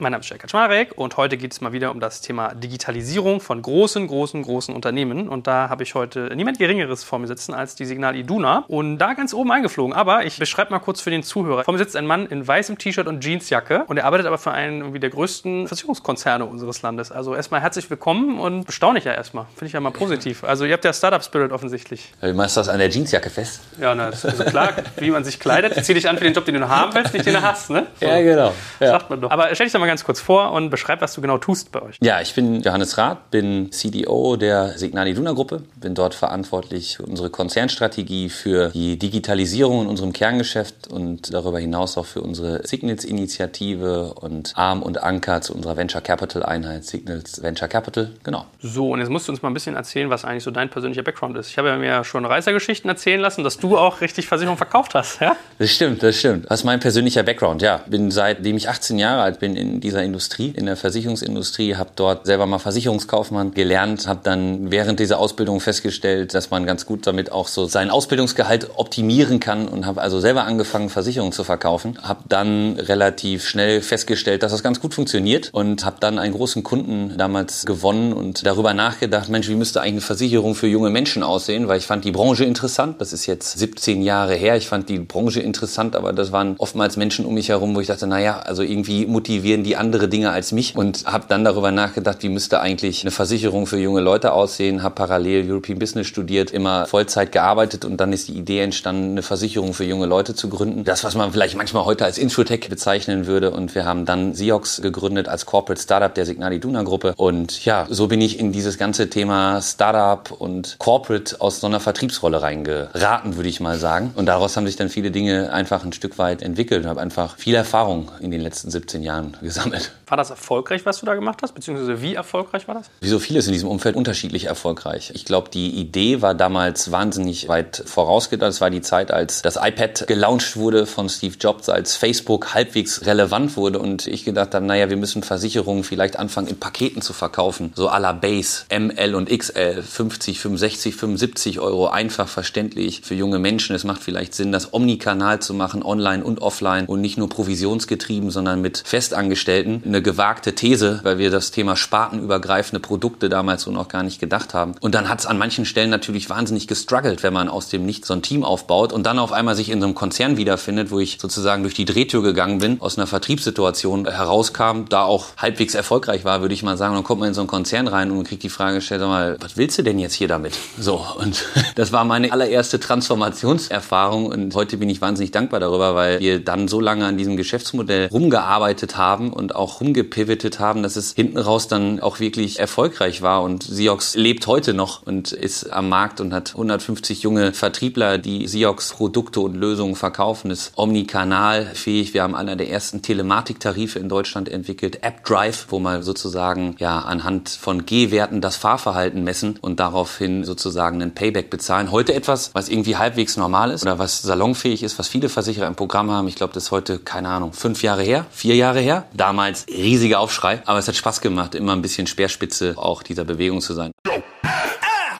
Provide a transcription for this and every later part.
Mein Name ist Jörg Kaczmarek und heute geht es mal wieder um das Thema Digitalisierung von großen, großen, großen Unternehmen. Und da habe ich heute niemand Geringeres vor mir sitzen als die Signal Iduna und da ganz oben eingeflogen. Aber ich beschreibe mal kurz für den Zuhörer. Vor mir sitzt ein Mann in weißem T-Shirt und Jeansjacke und er arbeitet aber für einen irgendwie der größten Versicherungskonzerne unseres Landes. Also erstmal herzlich willkommen und bestaunig ja erstmal. Finde ich ja mal positiv. Also ihr habt ja Startup-Spirit offensichtlich. Machst du das an der Jeansjacke fest? Ja, na, das ist also klar, wie man sich kleidet. Zieh dich an für den Job, den du haben willst, nicht den du hast. Ne? So. Ja, genau. Ja. Sagt man doch. Aber stell dich doch mal ganz kurz vor und beschreib, was du genau tust bei euch. Ja, ich bin Johannes Rath, bin CDO der Signal Iduna Gruppe, bin dort verantwortlich für unsere Konzernstrategie, für die Digitalisierung in unserem Kerngeschäft und darüber hinaus auch für unsere Signals-Initiative und Arm und Anker zu unserer Venture Capital Einheit, Signals Venture Capital, genau. So, und jetzt musst du uns mal ein bisschen erzählen, was eigentlich so dein persönlicher Background ist. Ich habe ja mir schon Reisergeschichten erzählen lassen, dass du auch richtig Versicherung verkauft hast, ja? Das stimmt, das stimmt. Was ist mein persönlicher Background? Ja, bin seitdem ich 18 Jahre alt bin in dieser Industrie, in der Versicherungsindustrie, habe dort selber mal Versicherungskaufmann gelernt, habe dann während dieser Ausbildung festgestellt, dass man ganz gut damit auch so sein Ausbildungsgehalt optimieren kann und habe also selber angefangen, Versicherungen zu verkaufen. Habe dann relativ schnell festgestellt, dass das ganz gut funktioniert und habe dann einen großen Kunden damals gewonnen und darüber nachgedacht, Mensch, wie müsste eigentlich eine Versicherung für junge Menschen aussehen, weil ich fand die Branche interessant. Das ist jetzt 17 Jahre her. Ich fand die Branche interessant, aber das waren oftmals Menschen um mich herum, wo ich dachte, naja, also irgendwie motivieren die andere Dinge als mich und habe dann darüber nachgedacht, wie müsste eigentlich eine Versicherung für junge Leute aussehen, habe parallel European Business studiert, immer Vollzeit gearbeitet und dann ist die Idee entstanden, eine Versicherung für junge Leute zu gründen. Das, was man vielleicht manchmal heute als Introtech bezeichnen würde und wir haben dann Siox gegründet als Corporate Startup der Signal Iduna Gruppe und ja, so bin ich in dieses ganze Thema Startup und Corporate aus so einer Vertriebsrolle reingeraten, würde ich mal sagen. Und daraus haben sich dann viele Dinge einfach ein Stück weit entwickelt und habe einfach viel Erfahrung in den letzten 17 Jahren gesammelt. War das erfolgreich, was du da gemacht hast? Beziehungsweise wie erfolgreich war das? Wie so vieles in diesem Umfeld unterschiedlich erfolgreich. Ich glaube, die Idee war damals wahnsinnig weit vorausgedacht. Es war die Zeit, als das iPad gelauncht wurde von Steve Jobs, als Facebook halbwegs relevant wurde und ich gedacht habe, naja, wir müssen Versicherungen vielleicht anfangen in Paketen zu verkaufen. So à la Base, ML und XL, 50, 65, 75 Euro, einfach verständlich für junge Menschen. Es macht vielleicht Sinn, das Omnikanal zu machen, online und offline und nicht nur provisionsgetrieben, sondern mit Festangestellten. Eine gewagte These, weil wir das Thema spartenübergreifende Produkte damals so noch gar nicht gedacht haben. Und dann hat es an manchen Stellen natürlich wahnsinnig gestruggelt, wenn man aus dem Nichts so ein Team aufbaut und dann auf einmal sich in so einem Konzern wiederfindet, wo ich sozusagen durch die Drehtür gegangen bin, aus einer Vertriebssituation herauskam, da auch halbwegs erfolgreich war, würde ich mal sagen. Und dann kommt man in so einen Konzern rein und kriegt die Frage gestellt, sag mal, was willst du denn jetzt hier damit? So, und das war meine allererste Transformationserfahrung und heute bin ich wahnsinnig dankbar darüber, weil wir dann so lange an diesem Geschäftsmodell rumgearbeitet haben und auch rumgepivotet haben, dass es hinten raus dann auch wirklich erfolgreich war und Siox lebt heute noch und ist am Markt und hat 150 junge Vertriebler, die Siox Produkte und Lösungen verkaufen, ist omnikanalfähig. Wir haben einer der ersten Telematiktarife in Deutschland entwickelt, AppDrive, wo man sozusagen ja anhand von G-Werten das Fahrverhalten messen und daraufhin sozusagen einen Payback bezahlen. Heute etwas, was irgendwie halbwegs normal ist oder was salonfähig ist, was viele Versicherer im Programm haben. Ich glaube, das ist heute, keine Ahnung, fünf Jahre her, vier Jahre her. Damals riesiger Aufschrei, aber es hat Spaß gemacht, immer ein bisschen Speerspitze auch dieser Bewegung zu sein.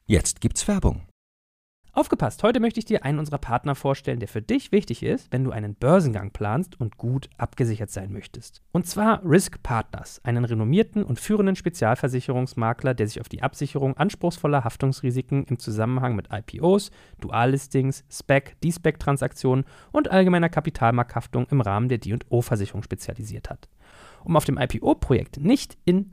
Jetzt gibt's Werbung. Aufgepasst, heute möchte ich dir einen unserer Partner vorstellen, der für dich wichtig ist, wenn du einen Börsengang planst und gut abgesichert sein möchtest. Und zwar Risk Partners, einen renommierten und führenden Spezialversicherungsmakler, der sich auf die Absicherung anspruchsvoller Haftungsrisiken im Zusammenhang mit IPOs, Duallistings, SPEC, D-SPEC-Transaktionen und allgemeiner Kapitalmarkthaftung im Rahmen der D&O-Versicherung spezialisiert hat. Um auf dem IPO-Projekt nicht in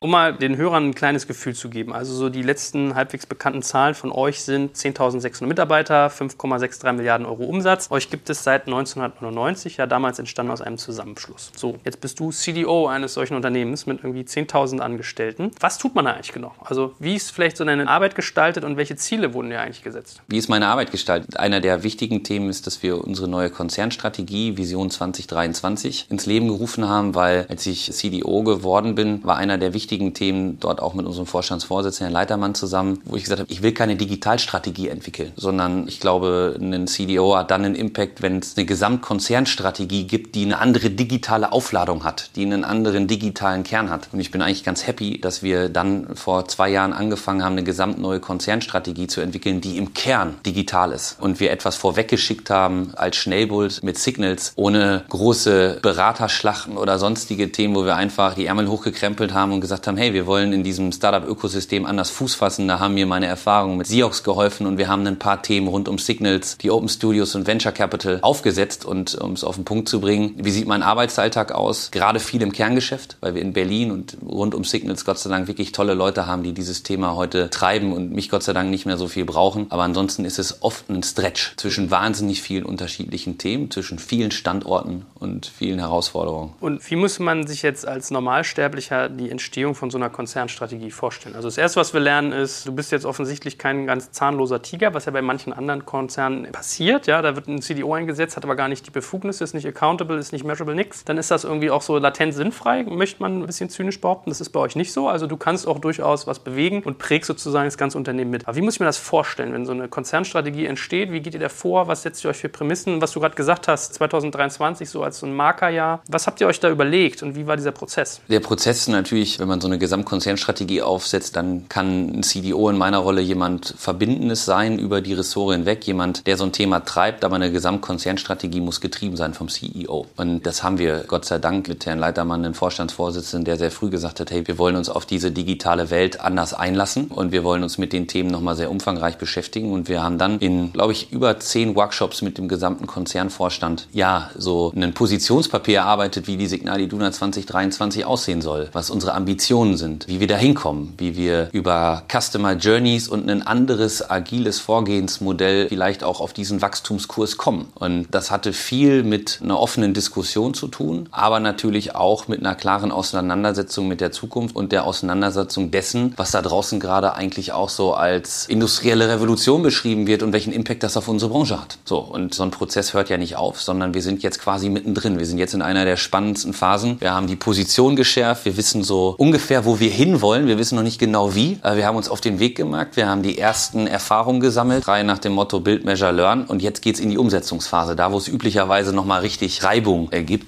Um mal den Hörern ein kleines Gefühl zu geben. Also so die letzten halbwegs bekannten Zahlen von euch sind 10.600 Mitarbeiter, 5,63 Milliarden Euro Umsatz. Euch gibt es seit 1999, ja damals entstanden aus einem Zusammenschluss. So, jetzt bist du CDO eines solchen Unternehmens mit irgendwie 10.000 Angestellten. Was tut man da eigentlich genau? Also wie ist vielleicht so deine Arbeit gestaltet und welche Ziele wurden dir eigentlich gesetzt? Wie ist meine Arbeit gestaltet? Einer der wichtigen Themen ist, dass wir unsere neue Konzernstrategie Vision 2023 ins Leben gerufen haben, weil als ich CDO geworden bin, war einer der wichtigen wichtigen Themen dort auch mit unserem Vorstandsvorsitzenden Herrn Leitermann zusammen, wo ich gesagt habe, ich will keine Digitalstrategie entwickeln, sondern ich glaube, ein CDO hat dann einen Impact, wenn es eine Gesamtkonzernstrategie gibt, die eine andere digitale Aufladung hat, die einen anderen digitalen Kern hat. Und ich bin eigentlich ganz happy, dass wir dann vor zwei Jahren angefangen haben, eine gesamt neue Konzernstrategie zu entwickeln, die im Kern digital ist. Und wir etwas vorweggeschickt haben als Schnellbolt mit Signals, ohne große Beraterschlachten oder sonstige Themen, wo wir einfach die Ärmel hochgekrempelt haben und gesagt gesagt haben, hey, wir wollen in diesem Startup-Ökosystem anders Fuß fassen. Da haben mir meine Erfahrungen mit Siox geholfen und wir haben ein paar Themen rund um Signals, die Open Studios und Venture Capital aufgesetzt. Und um es auf den Punkt zu bringen, wie sieht mein Arbeitsalltag aus? Gerade viel im Kerngeschäft, weil wir in Berlin und rund um Signals Gott sei Dank wirklich tolle Leute haben, die dieses Thema heute treiben und mich Gott sei Dank nicht mehr so viel brauchen. Aber ansonsten ist es oft ein Stretch zwischen wahnsinnig vielen unterschiedlichen Themen, zwischen vielen Standorten und vielen Herausforderungen. Und wie muss man sich jetzt als Normalsterblicher die Entstehung Entstehung von so einer Konzernstrategie vorstellen? Also das Erste, was wir lernen, ist, du bist jetzt offensichtlich kein ganz zahnloser Tiger, was ja bei manchen anderen Konzernen passiert. Ja, da wird ein CDO eingesetzt, hat aber gar nicht die Befugnisse, ist nicht accountable, ist nicht measurable, nix. Dann ist das irgendwie auch so latent sinnfrei, möchte man ein bisschen zynisch behaupten. Das ist bei euch nicht so. Also du kannst auch durchaus was bewegen und prägst sozusagen das ganze Unternehmen mit. Aber wie muss ich mir das vorstellen, wenn so eine Konzernstrategie entsteht? Wie geht ihr da vor? Was setzt ihr euch für Prämissen? Was du gerade gesagt hast, 2023 so als so ein Markerjahr. Was habt ihr euch da überlegt und wie war dieser Prozess? Der Prozess natürlich, wenn man man so eine Gesamtkonzernstrategie aufsetzt, dann kann ein CDO in meiner Rolle jemand Verbindendes sein über die Ressort hinweg, jemand, der so ein Thema treibt, aber eine Gesamtkonzernstrategie muss getrieben sein vom CEO. Und das haben wir Gott sei Dank mit Herrn Leitermann, den Vorstandsvorsitzenden, der sehr früh gesagt hat, hey, wir wollen uns auf diese digitale Welt anders einlassen und wir wollen uns mit den Themen nochmal sehr umfangreich beschäftigen. Und wir haben dann in, glaube ich, über zehn Workshops mit dem gesamten Konzernvorstand, ja, so ein Positionspapier erarbeitet, wie die Signal Iduna 2023 aussehen soll, was unsere Ambitionen Ambitionen sind, wie wir da hinkommen, wie wir über Customer Journeys und ein anderes agiles Vorgehensmodell vielleicht auch auf diesen Wachstumskurs kommen. Und das hatte viel mit einer offenen Diskussion zu tun, aber natürlich auch mit einer klaren Auseinandersetzung mit der Zukunft und der Auseinandersetzung dessen, was da draußen gerade eigentlich auch so als industrielle Revolution beschrieben wird und welchen Impact das auf unsere Branche hat. So, und so ein Prozess hört ja nicht auf, sondern wir sind jetzt quasi mittendrin. Wir sind jetzt in einer der spannendsten Phasen. Wir haben die Position geschärft, wir wissen so ungefähr, ungefähr, wo wir hinwollen. Wir wissen noch nicht genau wie. Wir haben uns auf den Weg gemacht. Wir haben die ersten Erfahrungen gesammelt. Drei nach dem Motto Build, Measure, Learn. Und jetzt geht's in die Umsetzungsphase, da wo es üblicherweise nochmal richtig Reibung ergibt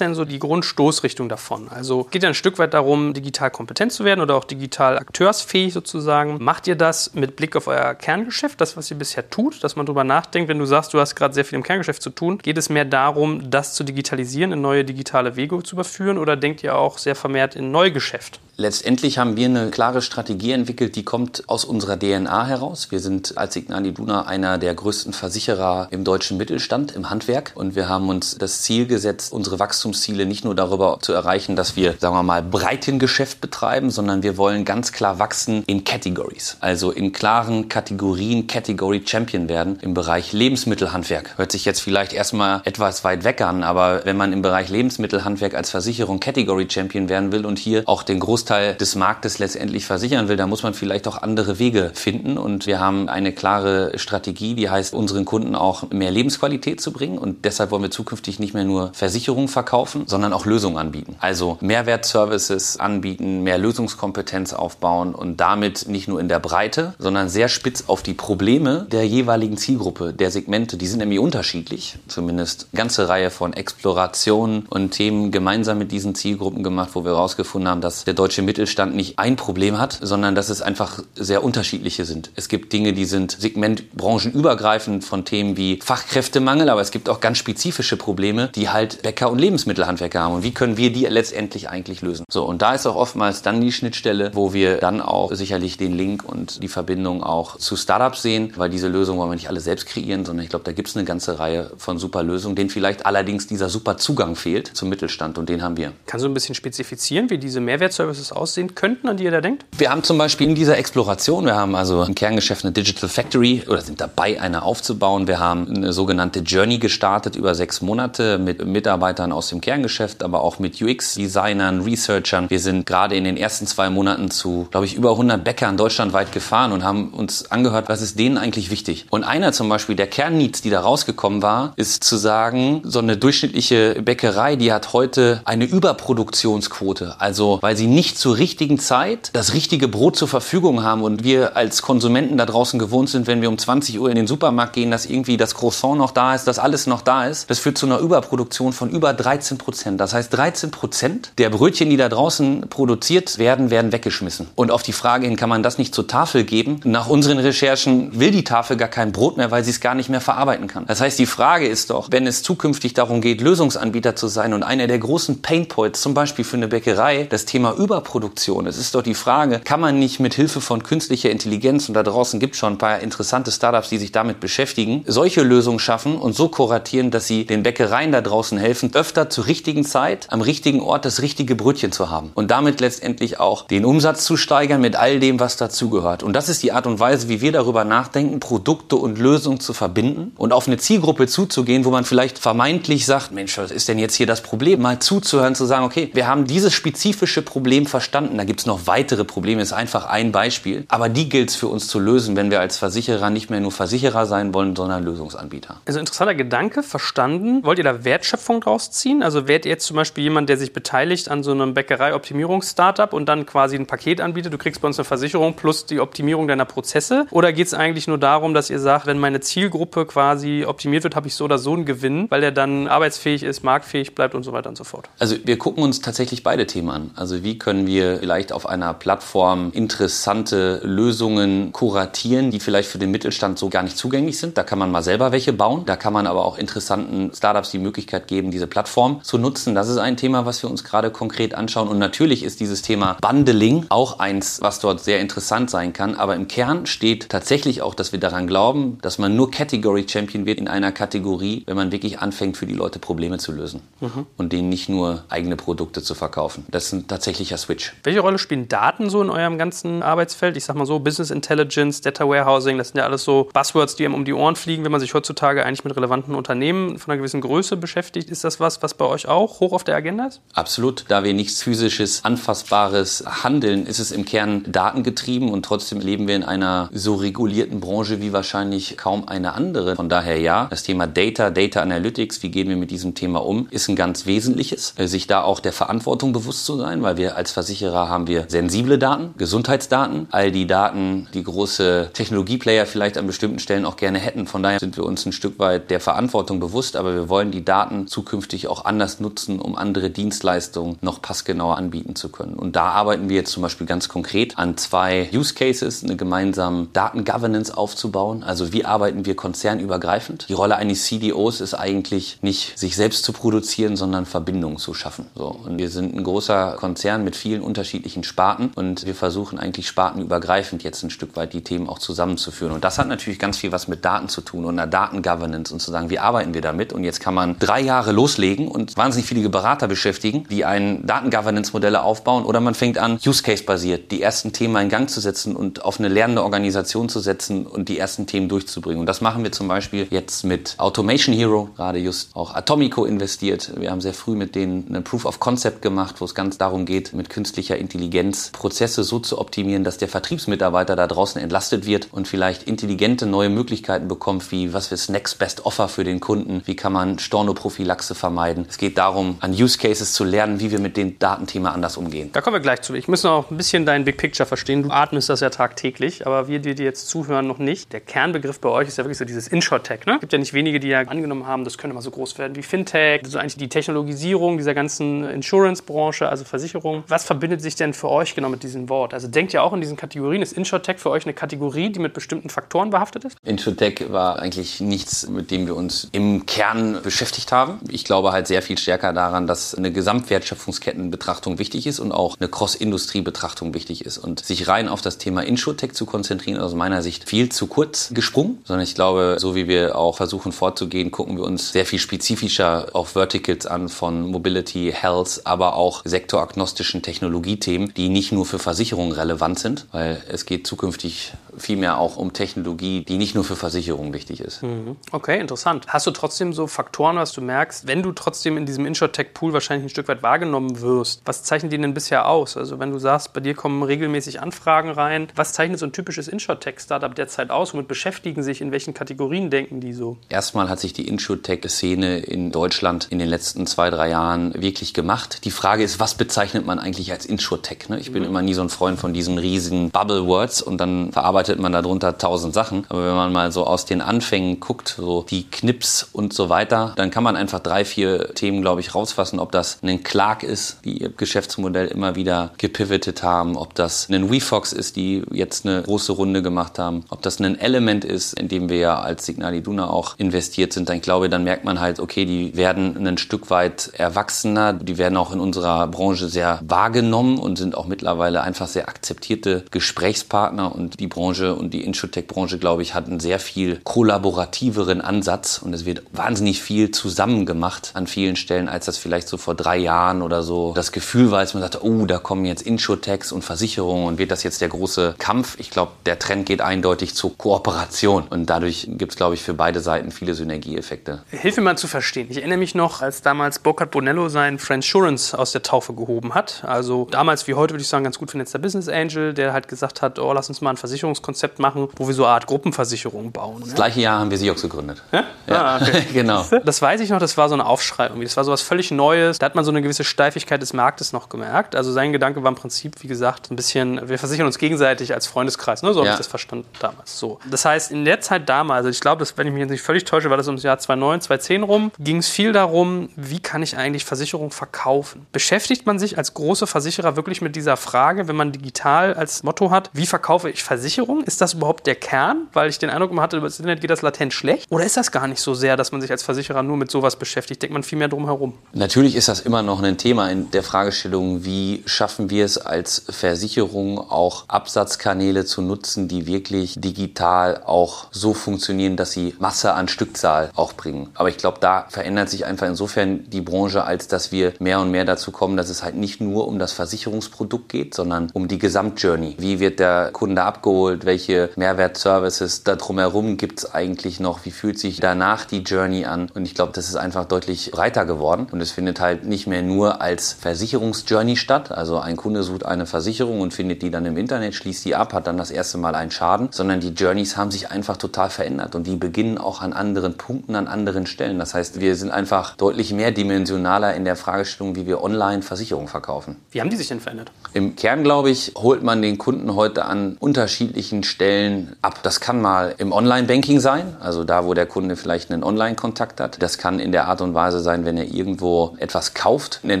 denn so die Grundstoßrichtung davon? Also geht ja ein Stück weit darum, digital kompetent zu werden oder auch digital akteursfähig sozusagen. Macht ihr das mit Blick auf euer Kerngeschäft, das, was ihr bisher tut, dass man darüber nachdenkt, wenn du sagst, du hast gerade sehr viel im Kerngeschäft zu tun, geht es mehr darum, das zu digitalisieren, in neue digitale Wege zu überführen oder denkt ihr auch sehr vermehrt in Neugeschäft? Letztendlich haben wir eine klare Strategie entwickelt, die kommt aus unserer DNA heraus. Wir sind als Signal Iduna einer der größten Versicherer im deutschen Mittelstand, im Handwerk. Und wir haben uns das Ziel gesetzt, unsere Wachstumsziele nicht nur darüber zu erreichen, dass wir, sagen wir mal, breiten Geschäft betreiben, sondern wir wollen ganz klar wachsen in Categories. Also in klaren Kategorien Category Champion werden im Bereich Lebensmittelhandwerk. Hört sich jetzt vielleicht erstmal etwas weit weg an, aber wenn man im Bereich Lebensmittelhandwerk als Versicherung Category Champion werden will und hier auch den Großteil Großteil des Marktes letztendlich versichern will, da muss man vielleicht auch andere Wege finden. Und wir haben eine klare Strategie, die heißt, unseren Kunden auch mehr Lebensqualität zu bringen. Und deshalb wollen wir zukünftig nicht mehr nur Versicherungen verkaufen, sondern auch Lösungen anbieten. Also Mehrwertservices anbieten, mehr Lösungskompetenz aufbauen und damit nicht nur in der Breite, sondern sehr spitz auf die Probleme der jeweiligen Zielgruppe, der Segmente. Die sind nämlich unterschiedlich. Zumindest eine ganze Reihe von Explorationen und Themen gemeinsam mit diesen Zielgruppen gemacht, wo wir herausgefunden haben, dass der deutsche Mittelstand nicht ein Problem hat, sondern dass es einfach sehr unterschiedliche sind. Es gibt Dinge, die sind segmentbranchenübergreifend von Themen wie Fachkräftemangel, aber es gibt auch ganz spezifische Probleme, die halt Bäcker und Lebensmittelhandwerker haben. Und wie können wir die letztendlich eigentlich lösen? So, und da ist auch oftmals dann die Schnittstelle, wo wir dann auch sicherlich den Link und die Verbindung auch zu Startups sehen, weil diese Lösungen wollen wir nicht alle selbst kreieren, sondern ich glaube, da gibt es eine ganze Reihe von super Lösungen, denen vielleicht allerdings dieser super Zugang fehlt zum Mittelstand und den haben wir. Kannst du ein bisschen spezifizieren, wie diese Mehrwertservices aussehen könnten, an die ihr da denkt? Wir haben zum Beispiel in dieser Exploration, wir haben also im Kerngeschäft eine Digital Factory oder sind dabei, eine aufzubauen. Wir haben eine sogenannte Journey gestartet über sechs Monate mit Mitarbeitern aus dem Kerngeschäft, aber auch mit UX-Designern, Researchern. Wir sind gerade in den ersten zwei Monaten zu, glaube ich, über 100 Bäckern deutschlandweit gefahren und haben uns angehört, was ist denen eigentlich wichtig. Und einer zum Beispiel der Kernneeds, die da rausgekommen war, ist zu sagen, so eine durchschnittliche Bäckerei, die hat heute eine Überproduktionsquote. Also, weil sie nicht zur richtigen Zeit das richtige Brot zur Verfügung haben und wir als Konsumenten da draußen gewohnt sind, wenn wir um 20 Uhr in den Supermarkt gehen, dass irgendwie das Croissant noch da ist, dass alles noch da ist. Das führt zu einer Überproduktion von über 13 Prozent. Das heißt, 13 Prozent der Brötchen, die da draußen produziert werden, werden weggeschmissen. Und auf die Frage hin, kann man das nicht zur Tafel geben? Nach unseren Recherchen will die Tafel gar kein Brot mehr, weil sie es gar nicht mehr verarbeiten kann. Das heißt, die Frage ist doch, wenn es zukünftig darum geht, Lösungsanbieter zu sein und einer der großen Painpoints, zum Beispiel für eine Bäckerei, das Thema Überproduktion. Es ist doch die Frage, kann man nicht mit Hilfe von künstlicher Intelligenz, und da draußen gibt es schon ein paar interessante Startups, die sich damit beschäftigen, solche Lösungen schaffen und so kuratieren, dass sie den Bäckereien da draußen helfen, öfter zur richtigen Zeit, am richtigen Ort das richtige Brötchen zu haben. Und damit letztendlich auch den Umsatz zu steigern mit all dem, was dazugehört. Und das ist die Art und Weise, wie wir darüber nachdenken, Produkte und Lösungen zu verbinden und auf eine Zielgruppe zuzugehen, wo man vielleicht vermeintlich sagt, Mensch, was ist denn jetzt hier das Problem? Mal zuzuhören, zu sagen, okay, wir haben dieses spezifische Problem verstanden. Da gibt es noch weitere Probleme, ist einfach ein Beispiel. Aber die gilt es für uns zu lösen, wenn wir als Versicherer nicht mehr nur Versicherer sein wollen, sondern Lösungsanbieter. Also interessanter Gedanke, verstanden. Wollt ihr da Wertschöpfung draus ziehen? Also wärt ihr jetzt zum Beispiel jemand, der sich beteiligt an so einem Bäckerei-Optimierungs-Startup und dann quasi ein Paket anbietet, du kriegst bei uns eine Versicherung plus die Optimierung deiner Prozesse? Oder geht es eigentlich nur darum, dass ihr sagt, wenn meine Zielgruppe quasi optimiert wird, habe ich so oder so einen Gewinn, weil der dann arbeitsfähig ist, marktfähig bleibt und so weiter und so fort? Also wir gucken uns tatsächlich beide Themen an. Also wie können wir vielleicht auf einer Plattform interessante Lösungen kuratieren, die vielleicht für den Mittelstand so gar nicht zugänglich sind. Da kann man mal selber welche bauen. Da kann man aber auch interessanten Startups die Möglichkeit geben, diese Plattform zu nutzen. Das ist ein Thema, was wir uns gerade konkret anschauen. Und natürlich ist dieses Thema Bundling auch eins, was dort sehr interessant sein kann. Aber im Kern steht tatsächlich auch, dass wir daran glauben, dass man nur Category Champion wird in einer Kategorie, wenn man wirklich anfängt, für die Leute Probleme zu lösen mhm. und denen nicht nur eigene Produkte zu verkaufen. Das ist ein tatsächlicher Switch. Welche Rolle spielen Daten so in eurem ganzen Arbeitsfeld? Ich sag mal so, Business Intelligence, Data Warehousing, das sind ja alles so Buzzwords, die einem um die Ohren fliegen, wenn man sich heutzutage eigentlich mit relevanten Unternehmen von einer gewissen Größe beschäftigt. Ist das was, was bei euch auch hoch auf der Agenda ist? Absolut. Da wir nichts physisches, anfassbares handeln, ist es im Kern datengetrieben und trotzdem leben wir in einer so regulierten Branche wie wahrscheinlich kaum eine andere. Von daher ja, das Thema Data, Data Analytics, wie gehen wir mit diesem Thema um, ist ein ganz wesentliches. Äh, sich da auch der Verantwortung bewusst zu sein, weil wir als Versicherer haben wir sensible Daten, Gesundheitsdaten, all die Daten, die große Technologieplayer vielleicht an bestimmten Stellen auch gerne hätten. Von daher sind wir uns ein Stück weit der Verantwortung bewusst, aber wir wollen die Daten zukünftig auch anders nutzen, um andere Dienstleistungen noch passgenauer anbieten zu können. Und da arbeiten wir jetzt zum Beispiel ganz konkret an zwei Use Cases, eine gemeinsame Datengovernance aufzubauen. Also wie arbeiten wir konzernübergreifend? Die Rolle eines CDOs ist eigentlich nicht sich selbst zu produzieren, sondern Verbindungen zu schaffen. So. Und wir sind ein großer Konzern mit vielen unterschiedlichen Sparten und wir versuchen eigentlich spartenübergreifend jetzt ein Stück weit die Themen auch zusammenzuführen. Und das hat natürlich ganz viel was mit Daten zu tun und einer Datengovernance und zu sagen, wie arbeiten wir damit? Und jetzt kann man drei Jahre loslegen und wahnsinnig viele Berater beschäftigen, die ein Datengovernance-Modelle aufbauen oder man fängt an, Use-Case-basiert die ersten Themen in Gang zu setzen und auf eine lernende Organisation zu setzen und die ersten Themen durchzubringen. Und das machen wir zum Beispiel jetzt mit Automation Hero, gerade just auch Atomico investiert. Wir haben sehr früh mit denen eine Proof of Concept gemacht, wo es ganz darum geht, mit künstlicher Intelligenz Prozesse so zu optimieren, dass der Vertriebsmitarbeiter da draußen entlastet wird und vielleicht intelligente neue Möglichkeiten bekommt, wie was ist Next Best Offer für den Kunden, wie kann man Stornoprophylaxe vermeiden. Es geht darum, an Use Cases zu lernen, wie wir mit dem Datenthema anders umgehen. Da kommen wir gleich zu. Ich muss noch ein bisschen dein Big Picture verstehen. Du atmest das ja tagtäglich, aber wir, die dir jetzt zuhören, noch nicht. Der Kernbegriff bei euch ist ja wirklich so dieses Inshore-Tech. Ne? Es gibt ja nicht wenige, die ja angenommen haben, das könnte mal so groß werden wie Fintech, also eigentlich die Technologisierung dieser ganzen Insurance-Branche, also Versicherung. Was verbindet sich denn für euch genau mit diesem Wort? Also denkt ihr auch in diesen Kategorien? Ist Insurtech für euch eine Kategorie, die mit bestimmten Faktoren behaftet ist? Insurtech war eigentlich nichts, mit dem wir uns im Kern beschäftigt haben. Ich glaube halt sehr viel stärker daran, dass eine Gesamtwertschöpfungskettenbetrachtung wichtig ist und auch eine Cross-Industrie-Betrachtung wichtig ist. Und sich rein auf das Thema Insurtech zu konzentrieren, aus meiner Sicht viel zu kurz gesprungen, sondern ich glaube, so wie wir auch versuchen vorzugehen, gucken wir uns sehr viel spezifischer auf Verticals an von Mobility, Health, aber auch sektoragnostischen Technologiethemen, die nicht nur für Versicherungen relevant sind, weil es geht zukünftig vielmehr auch um Technologie, die nicht nur für Versicherungen wichtig ist. Mhm. Okay, interessant. Hast du trotzdem so Faktoren, was du merkst, wenn du trotzdem in diesem Insurtech-Pool wahrscheinlich ein Stück weit wahrgenommen wirst? Was zeichnet die denn bisher aus? Also wenn du sagst, bei dir kommen regelmäßig Anfragen rein, was zeichnet so ein typisches Insurtech-Startup derzeit aus? Womit beschäftigen sich? In welchen Kategorien denken die so? Erstmal hat sich die Insurtech-Szene in Deutschland in den letzten zwei, drei Jahren wirklich gemacht. Die Frage ist, was bezeichnet man eigentlich als Insurtech? Ne? Ich bin mhm. immer nie so ein Freund von diesen riesigen Bubble-Words und dann verarbeitet man darunter tausend Sachen. Aber wenn man mal so aus den Anfängen guckt, so die Knips und so weiter, dann kann man einfach drei, vier Themen, glaube ich, rausfassen. Ob das ein Clark ist, die ihr Geschäftsmodell immer wieder gepivotet haben, ob das ein WeFox ist, die jetzt eine große Runde gemacht haben, ob das ein Element ist, in dem wir ja als Signal Iduna auch investiert sind, dann ich glaube, dann merkt man halt, okay, die werden ein Stück weit erwachsener, die werden auch in unserer Branche sehr wahrgenommen und sind auch mittlerweile einfach sehr akzeptierte Gesprächspartner und die Branche und die Insurtech-Branche, glaube ich, hat einen sehr viel kollaborativeren Ansatz und es wird wahnsinnig viel zusammen gemacht an vielen Stellen, als das vielleicht so vor drei Jahren oder so das Gefühl war, als man sagte, oh, da kommen jetzt Insurtechs und Versicherungen und wird das jetzt der große Kampf. Ich glaube, der Trend geht eindeutig zur Kooperation und dadurch gibt es, glaube ich, für beide Seiten viele Synergieeffekte. Hilf mir mal zu verstehen. Ich erinnere mich noch, als damals Burkhard Bonello sein Friendsurance aus der Taufe gehoben hat. Also damals wie heute würde ich sagen, ganz gut vernetzter Business Angel, der halt gesagt hat, oh, lass uns mal ein Versicherungskonzept machen, wo wir so eine Art Gruppenversicherung bauen. Das gleiche Jahr haben wir Siox gegründet. Ja? ja. Ah, okay. genau. Das weiß ich noch, das war so ein Aufschrei irgendwie. Das war so was völlig Neues. Da hat man so eine gewisse Steifigkeit des Marktes noch gemerkt. Also sein Gedanke war im Prinzip, wie gesagt, ein bisschen, wir versichern uns gegenseitig als Freundeskreis. Ne? So ja. habe ich das verstanden damals. So. Das heißt, in der Zeit damals, also ich glaube, wenn ich mich jetzt nicht völlig täusche, war das ums Jahr 2009, 2010 rum, ging es viel darum, wie kann ich eigentlich Versicherung verkaufen? Beschäftigt man sich als große Versicherer wirklich mit dieser Frage, wenn man digital als Motto hat, wie verkaufe ich Versicherung? Ist das überhaupt der Kern? Weil ich den Eindruck immer hatte, über das Internet geht das latent schlecht. Oder ist das gar nicht so sehr, dass man sich als Versicherer nur mit sowas beschäftigt? Denkt man viel mehr drum herum? Natürlich ist das immer noch ein Thema in der Fragestellung, wie schaffen wir es als Versicherung auch Absatzkanäle zu nutzen, die wirklich digital auch so funktionieren, dass sie Masse an Stückzahl auch bringen. Aber ich glaube, da verändert sich einfach insofern die Branche, als dass wir mehr und mehr dazu kommen, dass es halt nicht nur um das Versicherungsprodukt geht, sondern um die Gesamtjourney. Wie wird der Kunde abgeholt? Welche Mehrwertservices da drumherum gibt es eigentlich noch? Wie fühlt sich danach die Journey an? Und ich glaube, das ist einfach deutlich breiter geworden. Und es findet halt nicht mehr nur als Versicherungsjourney statt. Also ein Kunde sucht eine Versicherung und findet die dann im Internet, schließt die ab, hat dann das erste Mal einen Schaden, sondern die Journeys haben sich einfach total verändert und die beginnen auch an anderen Punkten, an anderen Stellen. Das heißt, wir sind einfach deutlich mehrdimensionaler in der Fragestellung, wie wir online Versicherungen verkaufen. Wie haben die sich denn verändert? Im Kern, glaube ich, holt man den Kunden heute an unterschiedlichen Stellen ab. Das kann mal im Online-Banking sein, also da, wo der Kunde vielleicht einen Online-Kontakt hat. Das kann in der Art und Weise sein, wenn er irgendwo etwas kauft, ein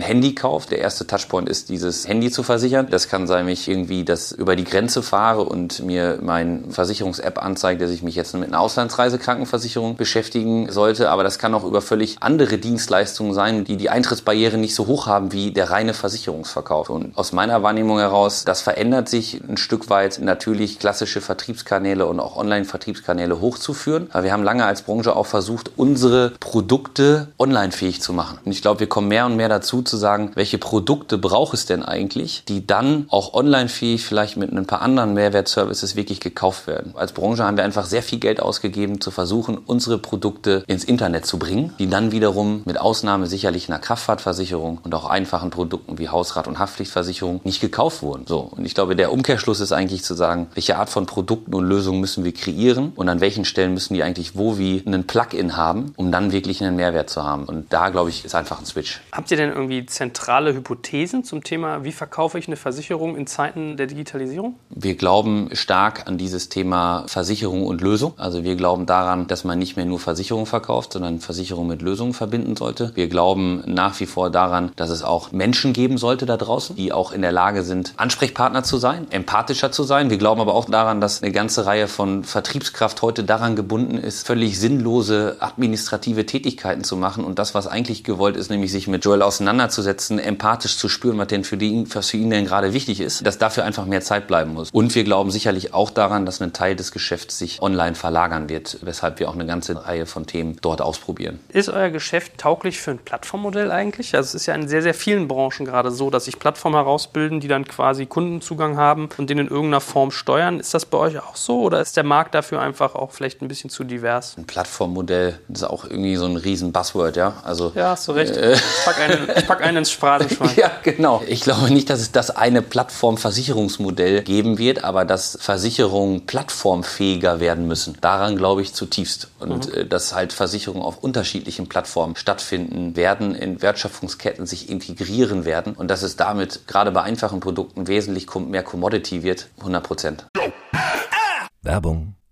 Handy kauft. Der erste Touchpoint ist, dieses Handy zu versichern. Das kann sein, wenn ich irgendwie das über die Grenze fahre und mir mein Versicherungs-App anzeigt, dass ich mich jetzt mit einer Auslandsreisekrankenversicherung beschäftigen sollte. Aber das kann auch über völlig andere Dienstleistungen sein, die die Eintrittsbarriere nicht so hoch haben wie der reine Versicherungsverkauf. Und aus meiner Wahrnehmung heraus, das verändert sich ein Stück weit. Natürlich klassisch klassische Vertriebskanäle und auch Online-Vertriebskanäle hochzuführen. Aber wir haben lange als Branche auch versucht, unsere Produkte online-fähig zu machen. Und ich glaube, wir kommen mehr und mehr dazu zu sagen, welche Produkte braucht es denn eigentlich, die dann auch online-fähig vielleicht mit ein paar anderen Mehrwertservices wirklich gekauft werden. Als Branche haben wir einfach sehr viel Geld ausgegeben, zu versuchen, unsere Produkte ins Internet zu bringen, die dann wiederum mit Ausnahme sicherlich einer Kraftfahrtversicherung und auch einfachen Produkten wie Hausrat- und Haftpflichtversicherung nicht gekauft wurden. So. Und ich glaube, der Umkehrschluss ist eigentlich zu sagen, welche Art von Produkten und Lösungen müssen wir kreieren und an welchen Stellen müssen die eigentlich wo wie einen Plugin haben, um dann wirklich einen Mehrwert zu haben. Und da, glaube ich, ist einfach ein Switch. Habt ihr denn irgendwie zentrale Hypothesen zum Thema, wie verkaufe ich eine Versicherung in Zeiten der Digitalisierung? Wir glauben stark an dieses Thema Versicherung und Lösung. Also wir glauben daran, dass man nicht mehr nur Versicherung verkauft, sondern Versicherung mit Lösungen verbinden sollte. Wir glauben nach wie vor daran, dass es auch Menschen geben sollte da draußen, die auch in der Lage sind, Ansprechpartner zu sein, empathischer zu sein. Wir glauben aber auch daran, dass eine ganze Reihe von Vertriebskraft heute daran gebunden ist, völlig sinnlose administrative Tätigkeiten zu machen und das, was eigentlich gewollt ist, nämlich sich mit Joel auseinanderzusetzen, empathisch zu spüren, was denn für, die, was für ihn denn gerade wichtig ist, dass dafür einfach mehr Zeit bleiben muss. Und wir glauben sicherlich auch daran, dass ein Teil des Geschäfts sich online verlagern wird, weshalb wir auch eine ganze Reihe von Themen dort ausprobieren. Ist euer Geschäft tauglich für ein Plattformmodell eigentlich? Also es ist ja in sehr, sehr vielen Branchen gerade so, dass sich Plattformen herausbilden, die dann quasi Kundenzugang haben und den in irgendeiner Form steuern. Ist das bei euch auch so oder ist der Markt dafür einfach auch vielleicht ein bisschen zu divers? Ein Plattformmodell ist auch irgendwie so ein riesen Buzzword, ja? Also, ja, hast du recht. Äh, ich pack einen, ich pack einen ins Phrasenschwein. ja, genau. Ich glaube nicht, dass es das eine Plattformversicherungsmodell geben wird, aber dass Versicherungen plattformfähiger werden müssen. Daran glaube ich zutiefst. Und mhm. Äh, dass halt Versicherungen auf unterschiedlichen Plattformen stattfinden werden, in Wertschöpfungsketten sich integrieren werden und dass es damit gerade bei einfachen Produkten wesentlich mehr Commodity wird, 100 Prozent. Werbung.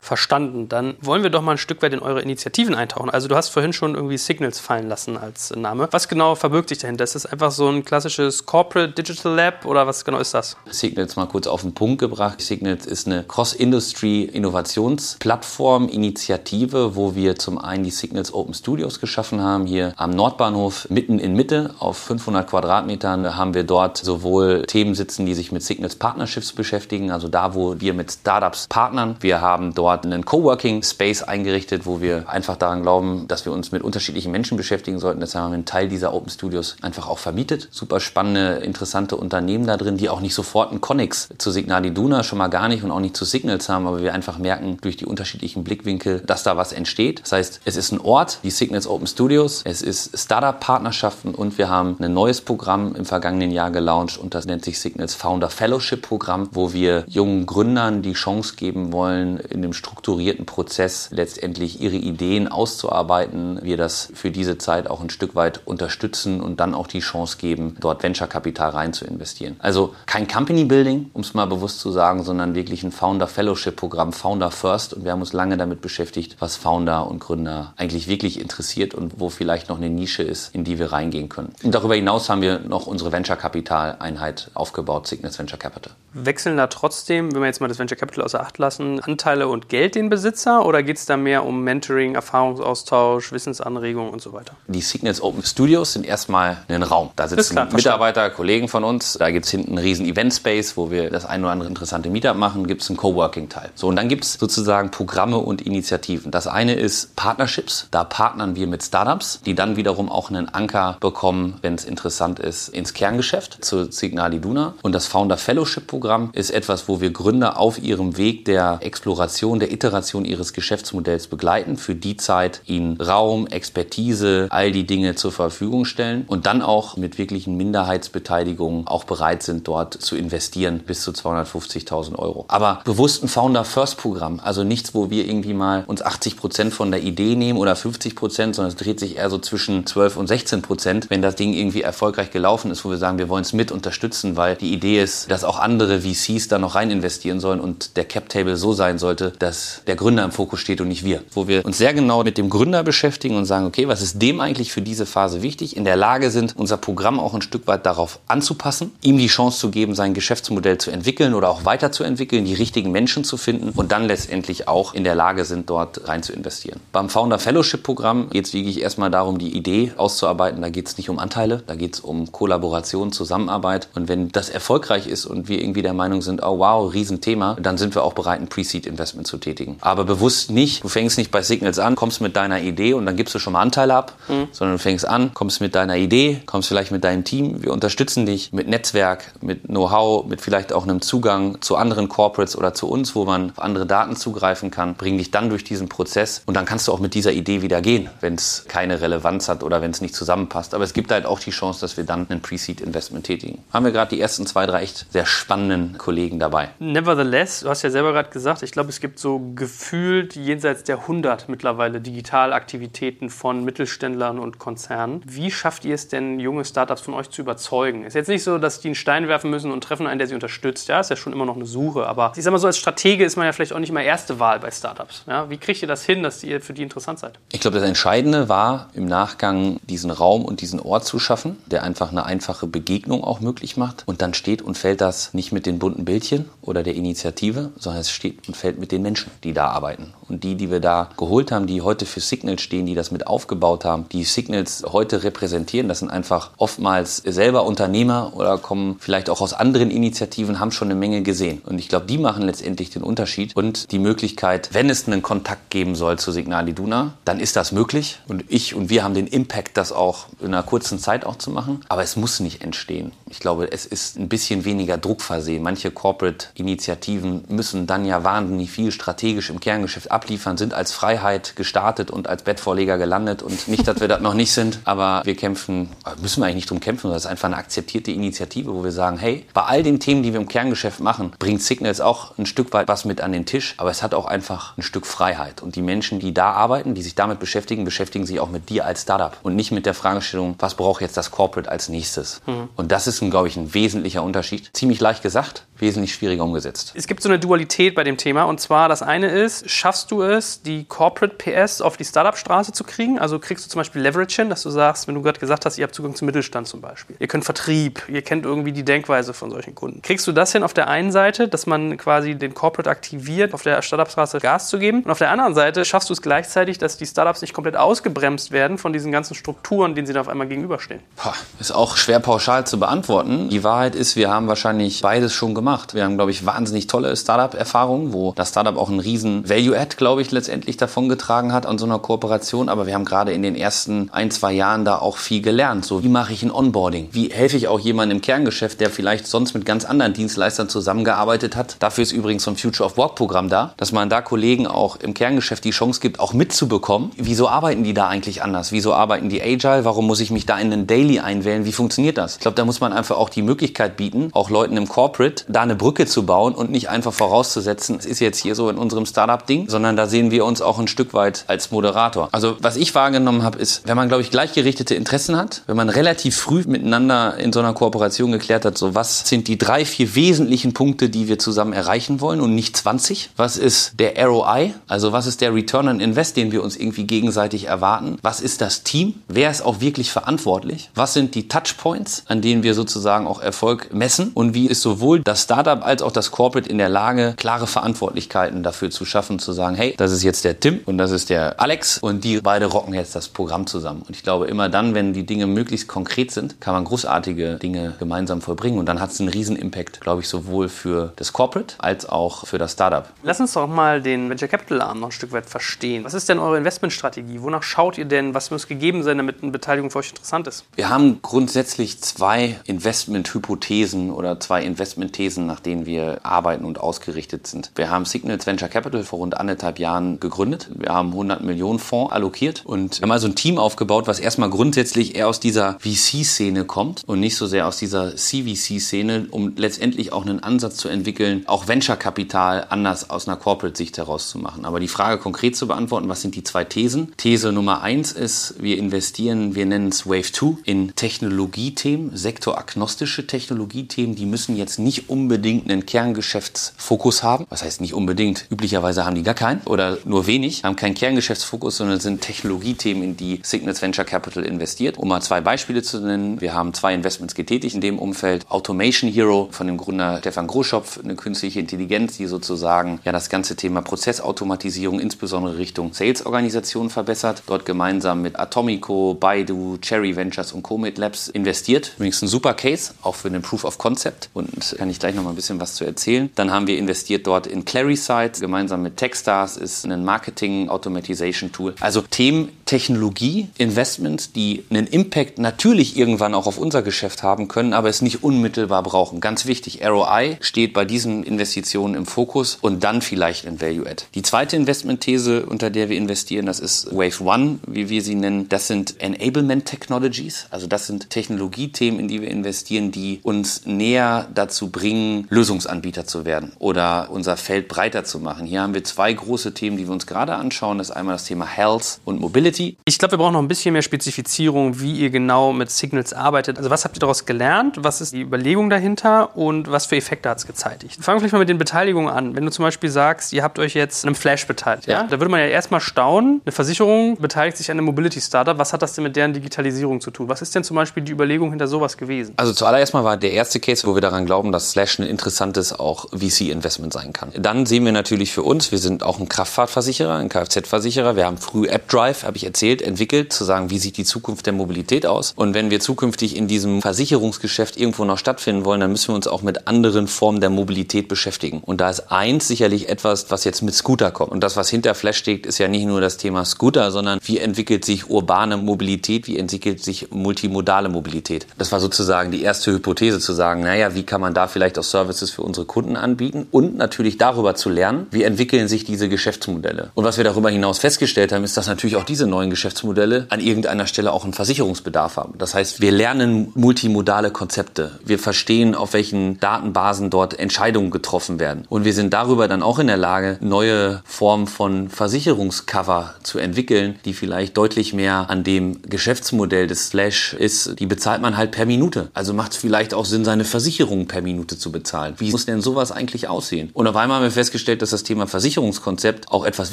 verstanden. Dann wollen wir doch mal ein Stück weit in eure Initiativen eintauchen. Also du hast vorhin schon irgendwie Signals fallen lassen als Name. Was genau verbirgt sich dahinter? Ist das einfach so ein klassisches Corporate Digital Lab oder was genau ist das? Signals mal kurz auf den Punkt gebracht. Signals ist eine Cross-Industry-Innovationsplattform, Initiative, wo wir zum einen die Signals Open Studios geschaffen haben, hier am Nordbahnhof mitten in Mitte auf 500 Quadratmetern haben wir dort sowohl Themen sitzen, die sich mit Signals Partnerships beschäftigen, also da, wo wir mit Startups partnern. Wir haben dort dort einen Coworking Space eingerichtet, wo wir einfach daran glauben, dass wir uns mit unterschiedlichen Menschen beschäftigen sollten. Deshalb haben wir einen Teil dieser Open Studios einfach auch vermietet. Super spannende, interessante Unternehmen da drin, die auch nicht sofort einen Connex zu Signal Iduna schon mal gar nicht und auch nicht zu Signals haben, aber wir einfach merken durch die unterschiedlichen Blickwinkel, dass da was entsteht. Das heißt, es ist ein Ort, die Signals Open Studios, es ist Startup-Partnerschaften und wir haben ein neues Programm im vergangenen Jahr gelauncht und das nennt sich Signals Founder Fellowship Programm, wo wir jungen Gründern die Chance geben wollen, in dem strukturierten Prozess letztendlich ihre Ideen auszuarbeiten, wir das für diese Zeit auch ein Stück weit unterstützen und dann auch die Chance geben, dort Venture-Kapital rein zu investieren. Also kein Company Building, um es mal bewusst zu sagen, sondern wirklich ein Founder Fellowship Programm, Founder First. Und wir haben uns lange damit beschäftigt, was Founder und Gründer eigentlich wirklich interessiert und wo vielleicht noch eine Nische ist, in die wir reingehen können. Und darüber hinaus haben wir noch unsere Venture-Kapital-Einheit aufgebaut, Cygnus Venture Capital. Wechseln da trotzdem, wenn wir jetzt mal das Venture Capital außer Acht lassen, Anteile und Geld den Besitzer oder geht es da mehr um Mentoring, Erfahrungsaustausch, Wissensanregungen und so weiter? Die Signals Open Studios sind erstmal ein Raum. Da sitzen klar, Mitarbeiter, Kollegen von uns. Da gibt es hinten einen riesen Event-Space, wo wir das ein oder andere interessante Meetup machen. Gibt es einen Coworking-Teil. So, und dann gibt es sozusagen Programme und Initiativen. Das eine ist Partnerships. Da partnern wir mit Startups, die dann wiederum auch einen Anker bekommen, wenn es interessant ist, ins Kerngeschäft, zu Signal Iduna. Und das Founder Fellowship Programm ist etwas, wo wir Gründer auf ihrem Weg der Exploration der Iteration ihres Geschäftsmodells begleiten, für die Zeit ihnen Raum, Expertise, all die Dinge zur Verfügung stellen und dann auch mit wirklichen Minderheitsbeteiligungen auch bereit sind, dort zu investieren bis zu 250.000 Euro. Aber bewusst ein Founder First Programm, also nichts, wo wir irgendwie mal uns 80 Prozent von der Idee nehmen oder 50 Prozent, sondern es dreht sich eher so zwischen 12 und 16 Prozent, wenn das Ding irgendwie erfolgreich gelaufen ist, wo wir sagen, wir wollen es mit unterstützen, weil die Idee ist, dass auch andere VCs da noch rein investieren sollen und der Cap Table so sein sollte, dass der Gründer im Fokus steht und nicht wir. Wo wir uns sehr genau mit dem Gründer beschäftigen und sagen, okay, was ist dem eigentlich für diese Phase wichtig? In der Lage sind, unser Programm auch ein Stück weit darauf anzupassen, ihm die Chance zu geben, sein Geschäftsmodell zu entwickeln oder auch weiterzuentwickeln, die richtigen Menschen zu finden und dann letztendlich auch in der Lage sind, dort rein zu investieren. Beim Founder Fellowship Programm geht es wirklich erstmal darum, die Idee auszuarbeiten. Da geht es nicht um Anteile, da geht es um Kollaboration, Zusammenarbeit. Und wenn das erfolgreich ist und wir irgendwie der Meinung sind, oh wow, Riesenthema, dann sind wir auch bereit, ein Pre-Seed-Investment zu tätigen. Aber bewusst nicht, du fängst nicht bei Signals an, kommst mit deiner Idee und dann gibst du schon mal Anteile ab, mhm. sondern du fängst an, kommst mit deiner Idee, kommst vielleicht mit deinem Team. Wir unterstützen dich mit Netzwerk, mit Know-how, mit vielleicht auch einem Zugang zu anderen Corporates oder zu uns, wo man auf andere Daten zugreifen kann, bringen dich dann durch diesen Prozess und dann kannst du auch mit dieser Idee wieder gehen, wenn es keine Relevanz hat oder wenn es nicht zusammenpasst. Aber es gibt halt auch die Chance, dass wir dann ein Pre-Seed-Investment tätigen. Haben wir gerade die ersten zwei, drei echt sehr spannenden Kollegen dabei. Nevertheless, du hast ja selber gerade gesagt, ich glaube, es gibt so gefühlt jenseits der 100 mittlerweile Digitalaktivitäten von Mittelständlern und Konzernen. Wie schafft ihr es denn, junge Startups von euch zu überzeugen? Ist jetzt nicht so, dass die einen Stein werfen müssen und treffen einen, der sie unterstützt. Ja, ist ja schon immer noch eine Suche. Aber ich sag mal so, als Stratege ist man ja vielleicht auch nicht immer erste Wahl bei Startups. Ja, wie kriegt ihr das hin, dass ihr für die interessant seid? Ich glaube, das Entscheidende war im Nachgang diesen Raum und diesen Ort zu schaffen, der einfach eine einfache Begegnung auch möglich macht. Und dann steht und fällt das nicht mit den bunten Bildchen oder der Initiative, sondern es steht und fällt mit den Menschen, die da arbeiten. Und die, die wir da geholt haben, die heute für Signals stehen, die das mit aufgebaut haben, die Signals heute repräsentieren, das sind einfach oftmals selber Unternehmer oder kommen vielleicht auch aus anderen Initiativen, haben schon eine Menge gesehen. Und ich glaube, die machen letztendlich den Unterschied und die Möglichkeit, wenn es einen Kontakt geben soll zu Signal Iduna, dann ist das möglich. Und ich und wir haben den Impact, das auch in einer kurzen Zeit auch zu machen. Aber es muss nicht entstehen. Ich glaube, es ist ein bisschen weniger Druck versehen. Manche Corporate-Initiativen müssen dann ja wahnsinnig viel strategisch im Kerngeschäft abliefern, sind als Freiheit gestartet und als Bettvorleger gelandet. Und nicht, dass wir das noch nicht sind, aber wir kämpfen, müssen wir eigentlich nicht drum kämpfen, das ist einfach eine akzeptierte Initiative, wo wir sagen, hey, bei all den Themen, die wir im Kerngeschäft machen, bringt Signals auch ein Stück weit was mit an den Tisch, aber es hat auch einfach ein Stück Freiheit. Und die Menschen, die da arbeiten, die sich damit beschäftigen, beschäftigen sich auch mit dir als Startup und nicht mit der Fragestellung, was braucht jetzt das Corporate als nächstes. Mhm. Und das ist, glaube ich, ein wesentlicher Unterschied. Ziemlich leicht gesagt, wesentlich schwieriger umgesetzt. Es gibt so eine Dualität bei dem Thema und zwar das eine ist, schaffst du es, die Corporate PS auf die Startup-Straße zu kriegen? Also kriegst du zum Beispiel Leverage hin, dass du sagst, wenn du gerade gesagt hast, ihr habt Zugang zum Mittelstand zum Beispiel. Ihr könnt Vertrieb, ihr kennt irgendwie die Denkweise von solchen Kunden. Kriegst du das hin auf der einen Seite, dass man quasi den Corporate aktiviert, auf der Startup-Straße Gas zu geben? Und auf der anderen Seite schaffst du es gleichzeitig, dass die Startups nicht komplett ausgebremst werden von diesen ganzen Strukturen, denen sie da auf einmal gegenüberstehen? Boah, ist auch schwer pauschal zu beantworten. Die Wahrheit ist, wir haben wahrscheinlich beides schon gemacht. Wir haben, glaube ich, wahnsinnig tolle Startup-Erfahrungen, wo das Startup auch einen riesen Value-Add, glaube ich, letztendlich davon getragen hat an so einer Kooperation. Aber wir haben gerade in den ersten ein, zwei Jahren da auch viel gelernt. So, wie mache ich ein Onboarding? Wie helfe ich auch jemandem im Kerngeschäft, der vielleicht sonst mit ganz anderen Dienstleistern zusammengearbeitet hat? Dafür ist übrigens so ein Future of Work Programm da, dass man da Kollegen auch im Kerngeschäft die Chance gibt, auch mitzubekommen. Wieso arbeiten die da eigentlich anders? Wieso arbeiten die agile? Warum muss ich mich da in einen Daily einwählen? Wie funktioniert das? Ich glaube, da muss man einfach auch die Möglichkeit bieten, auch Leuten im Corporate da eine Brücke zu bauen und nicht einfach vorauszusetzen, es ist jetzt hier so in unserem Startup-Ding, sondern da sehen wir uns auch ein Stück weit als Moderator. Also was ich wahrgenommen habe, ist, wenn man, glaube ich, gleichgerichtete Interessen hat, wenn man relativ früh miteinander in so einer Kooperation geklärt hat, so was sind die drei, vier wesentlichen Punkte, die wir zusammen erreichen wollen und nicht 20? Was ist der ROI? Also was ist der Return on Invest, den wir uns irgendwie gegenseitig erwarten? Was ist das Team? Wer ist auch wirklich verantwortlich? Was sind die Touchpoints, an denen wir sozusagen auch Erfolg messen? Und wie ist sowohl das Startup als auch das Corporate in der Lage, klare Verantwortlichkeiten dafür zu schaffen, zu sagen, hey, das ist jetzt der Tim und das ist der Alex und die beide rocken jetzt das Programm zusammen. Und ich glaube, immer dann, wenn die Dinge möglichst konkret sind, kann man großartige Dinge gemeinsam vollbringen und dann hat es einen riesen Impact, glaube ich, sowohl für das Corporate als auch für das Startup. Lass uns doch mal den Venture Capital Arm noch ein Stück weit verstehen. Was ist denn eure Investmentstrategie? Wonach schaut ihr denn? Was muss gegeben sein, damit eine Beteiligung für euch interessant ist? Wir haben grundsätzlich zwei Investmenthypothesen oder zwei Investmentthesen Thesen, nach denen wir arbeiten und ausgerichtet sind. Wir haben Signals Venture Capital vor rund anderthalb Jahren gegründet. Wir haben 100 Millionen Fonds allokiert und haben also ein Team aufgebaut, was erstmal grundsätzlich eher aus dieser VC-Szene kommt und nicht so sehr aus dieser CVC-Szene, um letztendlich auch einen Ansatz zu entwickeln, auch Venture-Kapital anders aus einer Corporate-Sicht herauszumachen. Aber die Frage konkret zu beantworten, was sind die zwei Thesen? These Nummer eins ist, wir investieren, wir nennen es Wave 2, in Technologiethemen, sektoragnostische Technologiethemen, die müssen jetzt nicht unbedingt einen Kerngeschäftsfokus haben. Was heißt nicht unbedingt? Üblicherweise haben die gar keinen oder nur wenig, haben keinen Kerngeschäftsfokus, sondern sind Technologiethemen, in die Signals Venture Capital investiert. Um mal zwei Beispiele zu nennen, wir haben zwei Investments getätigt in dem Umfeld. Automation Hero von dem Gründer Stefan Groschopf, eine künstliche Intelligenz, die sozusagen ja das ganze Thema Prozessautomatisierung insbesondere Richtung Sales-Organisation verbessert. Dort gemeinsam mit Atomico, Baidu, Cherry Ventures und Comet Labs investiert. Übrigens ein super Case, auch für den Proof of Concept und kann ich gleich noch mal ein bisschen was zu erzählen. Dann haben wir investiert dort in Clarisight, gemeinsam mit Techstars, ist ein Marketing-Automatization-Tool. Also Themen Technologie, Investments, die einen Impact natürlich irgendwann auch auf unser Geschäft haben können, aber es nicht unmittelbar brauchen. Ganz wichtig, ROI steht bei diesen Investitionen im Fokus und dann vielleicht in Value Add. Die zweite Investmentthese, unter der wir investieren, das ist Wave One, wie wir sie nennen. Das sind Enablement Technologies, also das sind Technologiethemen, in die wir investieren, die uns näher dazu bringen, Lösungsanbieter zu werden oder unser Feld breiter zu machen. Hier haben wir zwei große Themen, die wir uns gerade anschauen. Das ist einmal das Thema Health und Mobility. Ich glaube, wir brauchen noch ein bisschen mehr Spezifizierung, wie ihr genau mit Signals arbeitet. Also was habt ihr daraus gelernt? Was ist die Überlegung dahinter und was für Effekte hat es gezeitigt? Fangen wir vielleicht mal mit den Beteiligungen an. Wenn du zum Beispiel sagst, ihr habt euch jetzt einem Flash beteiligt, ja? ja? da würde man ja erstmal staunen, eine Versicherung beteiligt sich an einem Mobility-Startup. Was hat das denn mit deren Digitalisierung zu tun? Was ist denn zum Beispiel die Überlegung hinter sowas gewesen? Also zuallererst mal war der erste Case, wo wir daran glauben, dass Slash ein interessantes auch VC-Investment sein kann. Dann sehen wir natürlich für uns, wir sind auch ein Kraftfahrtversicherer, ein Kfz-Versicherer. Wir haben früh AppDrive, habe ich erzählt, entwickelt, zu sagen, wie sieht die Zukunft der Mobilität aus. Und wenn wir zukünftig in diesem Versicherungsgeschäft irgendwo noch stattfinden wollen, dann müssen wir uns auch mit anderen Formen der Mobilität beschäftigen. Und da ist eins sicherlich etwas, was jetzt mit Scooter kommt. Und das, was hinter Flash steht, ist ja nicht nur das Thema Scooter, sondern wie entwickelt sich urbane Mobilität, wie entwickelt sich multimodale Mobilität. Das war sozusagen die erste Hypothese zu sagen, naja, wie kann man da vielleicht auch Services für unsere Kunden anbieten und natürlich darüber zu lernen, wie entwickeln sich diese Geschäftsmodelle. Und was wir darüber hinaus festgestellt haben, ist, dass natürlich auch diese neuen Geschäftsmodelle an irgendeiner Stelle auch einen Versicherungsbedarf haben. Das heißt, wir lernen multimodale Konzepte. Wir verstehen, auf welchen Datenbasen dort Entscheidungen getroffen werden. Und wir sind darüber dann auch in der Lage, neue Formen von Versicherungscover zu entwickeln, die vielleicht deutlich mehr an dem Geschäftsmodell des Slash ist. Die bezahlt man halt per Minute. Also macht es vielleicht auch Sinn, seine Versicherung per Minute zu bezahlen. Wie muss denn sowas eigentlich aussehen? Und auf einmal haben wir festgestellt, dass das Thema Versicherungskonzept auch etwas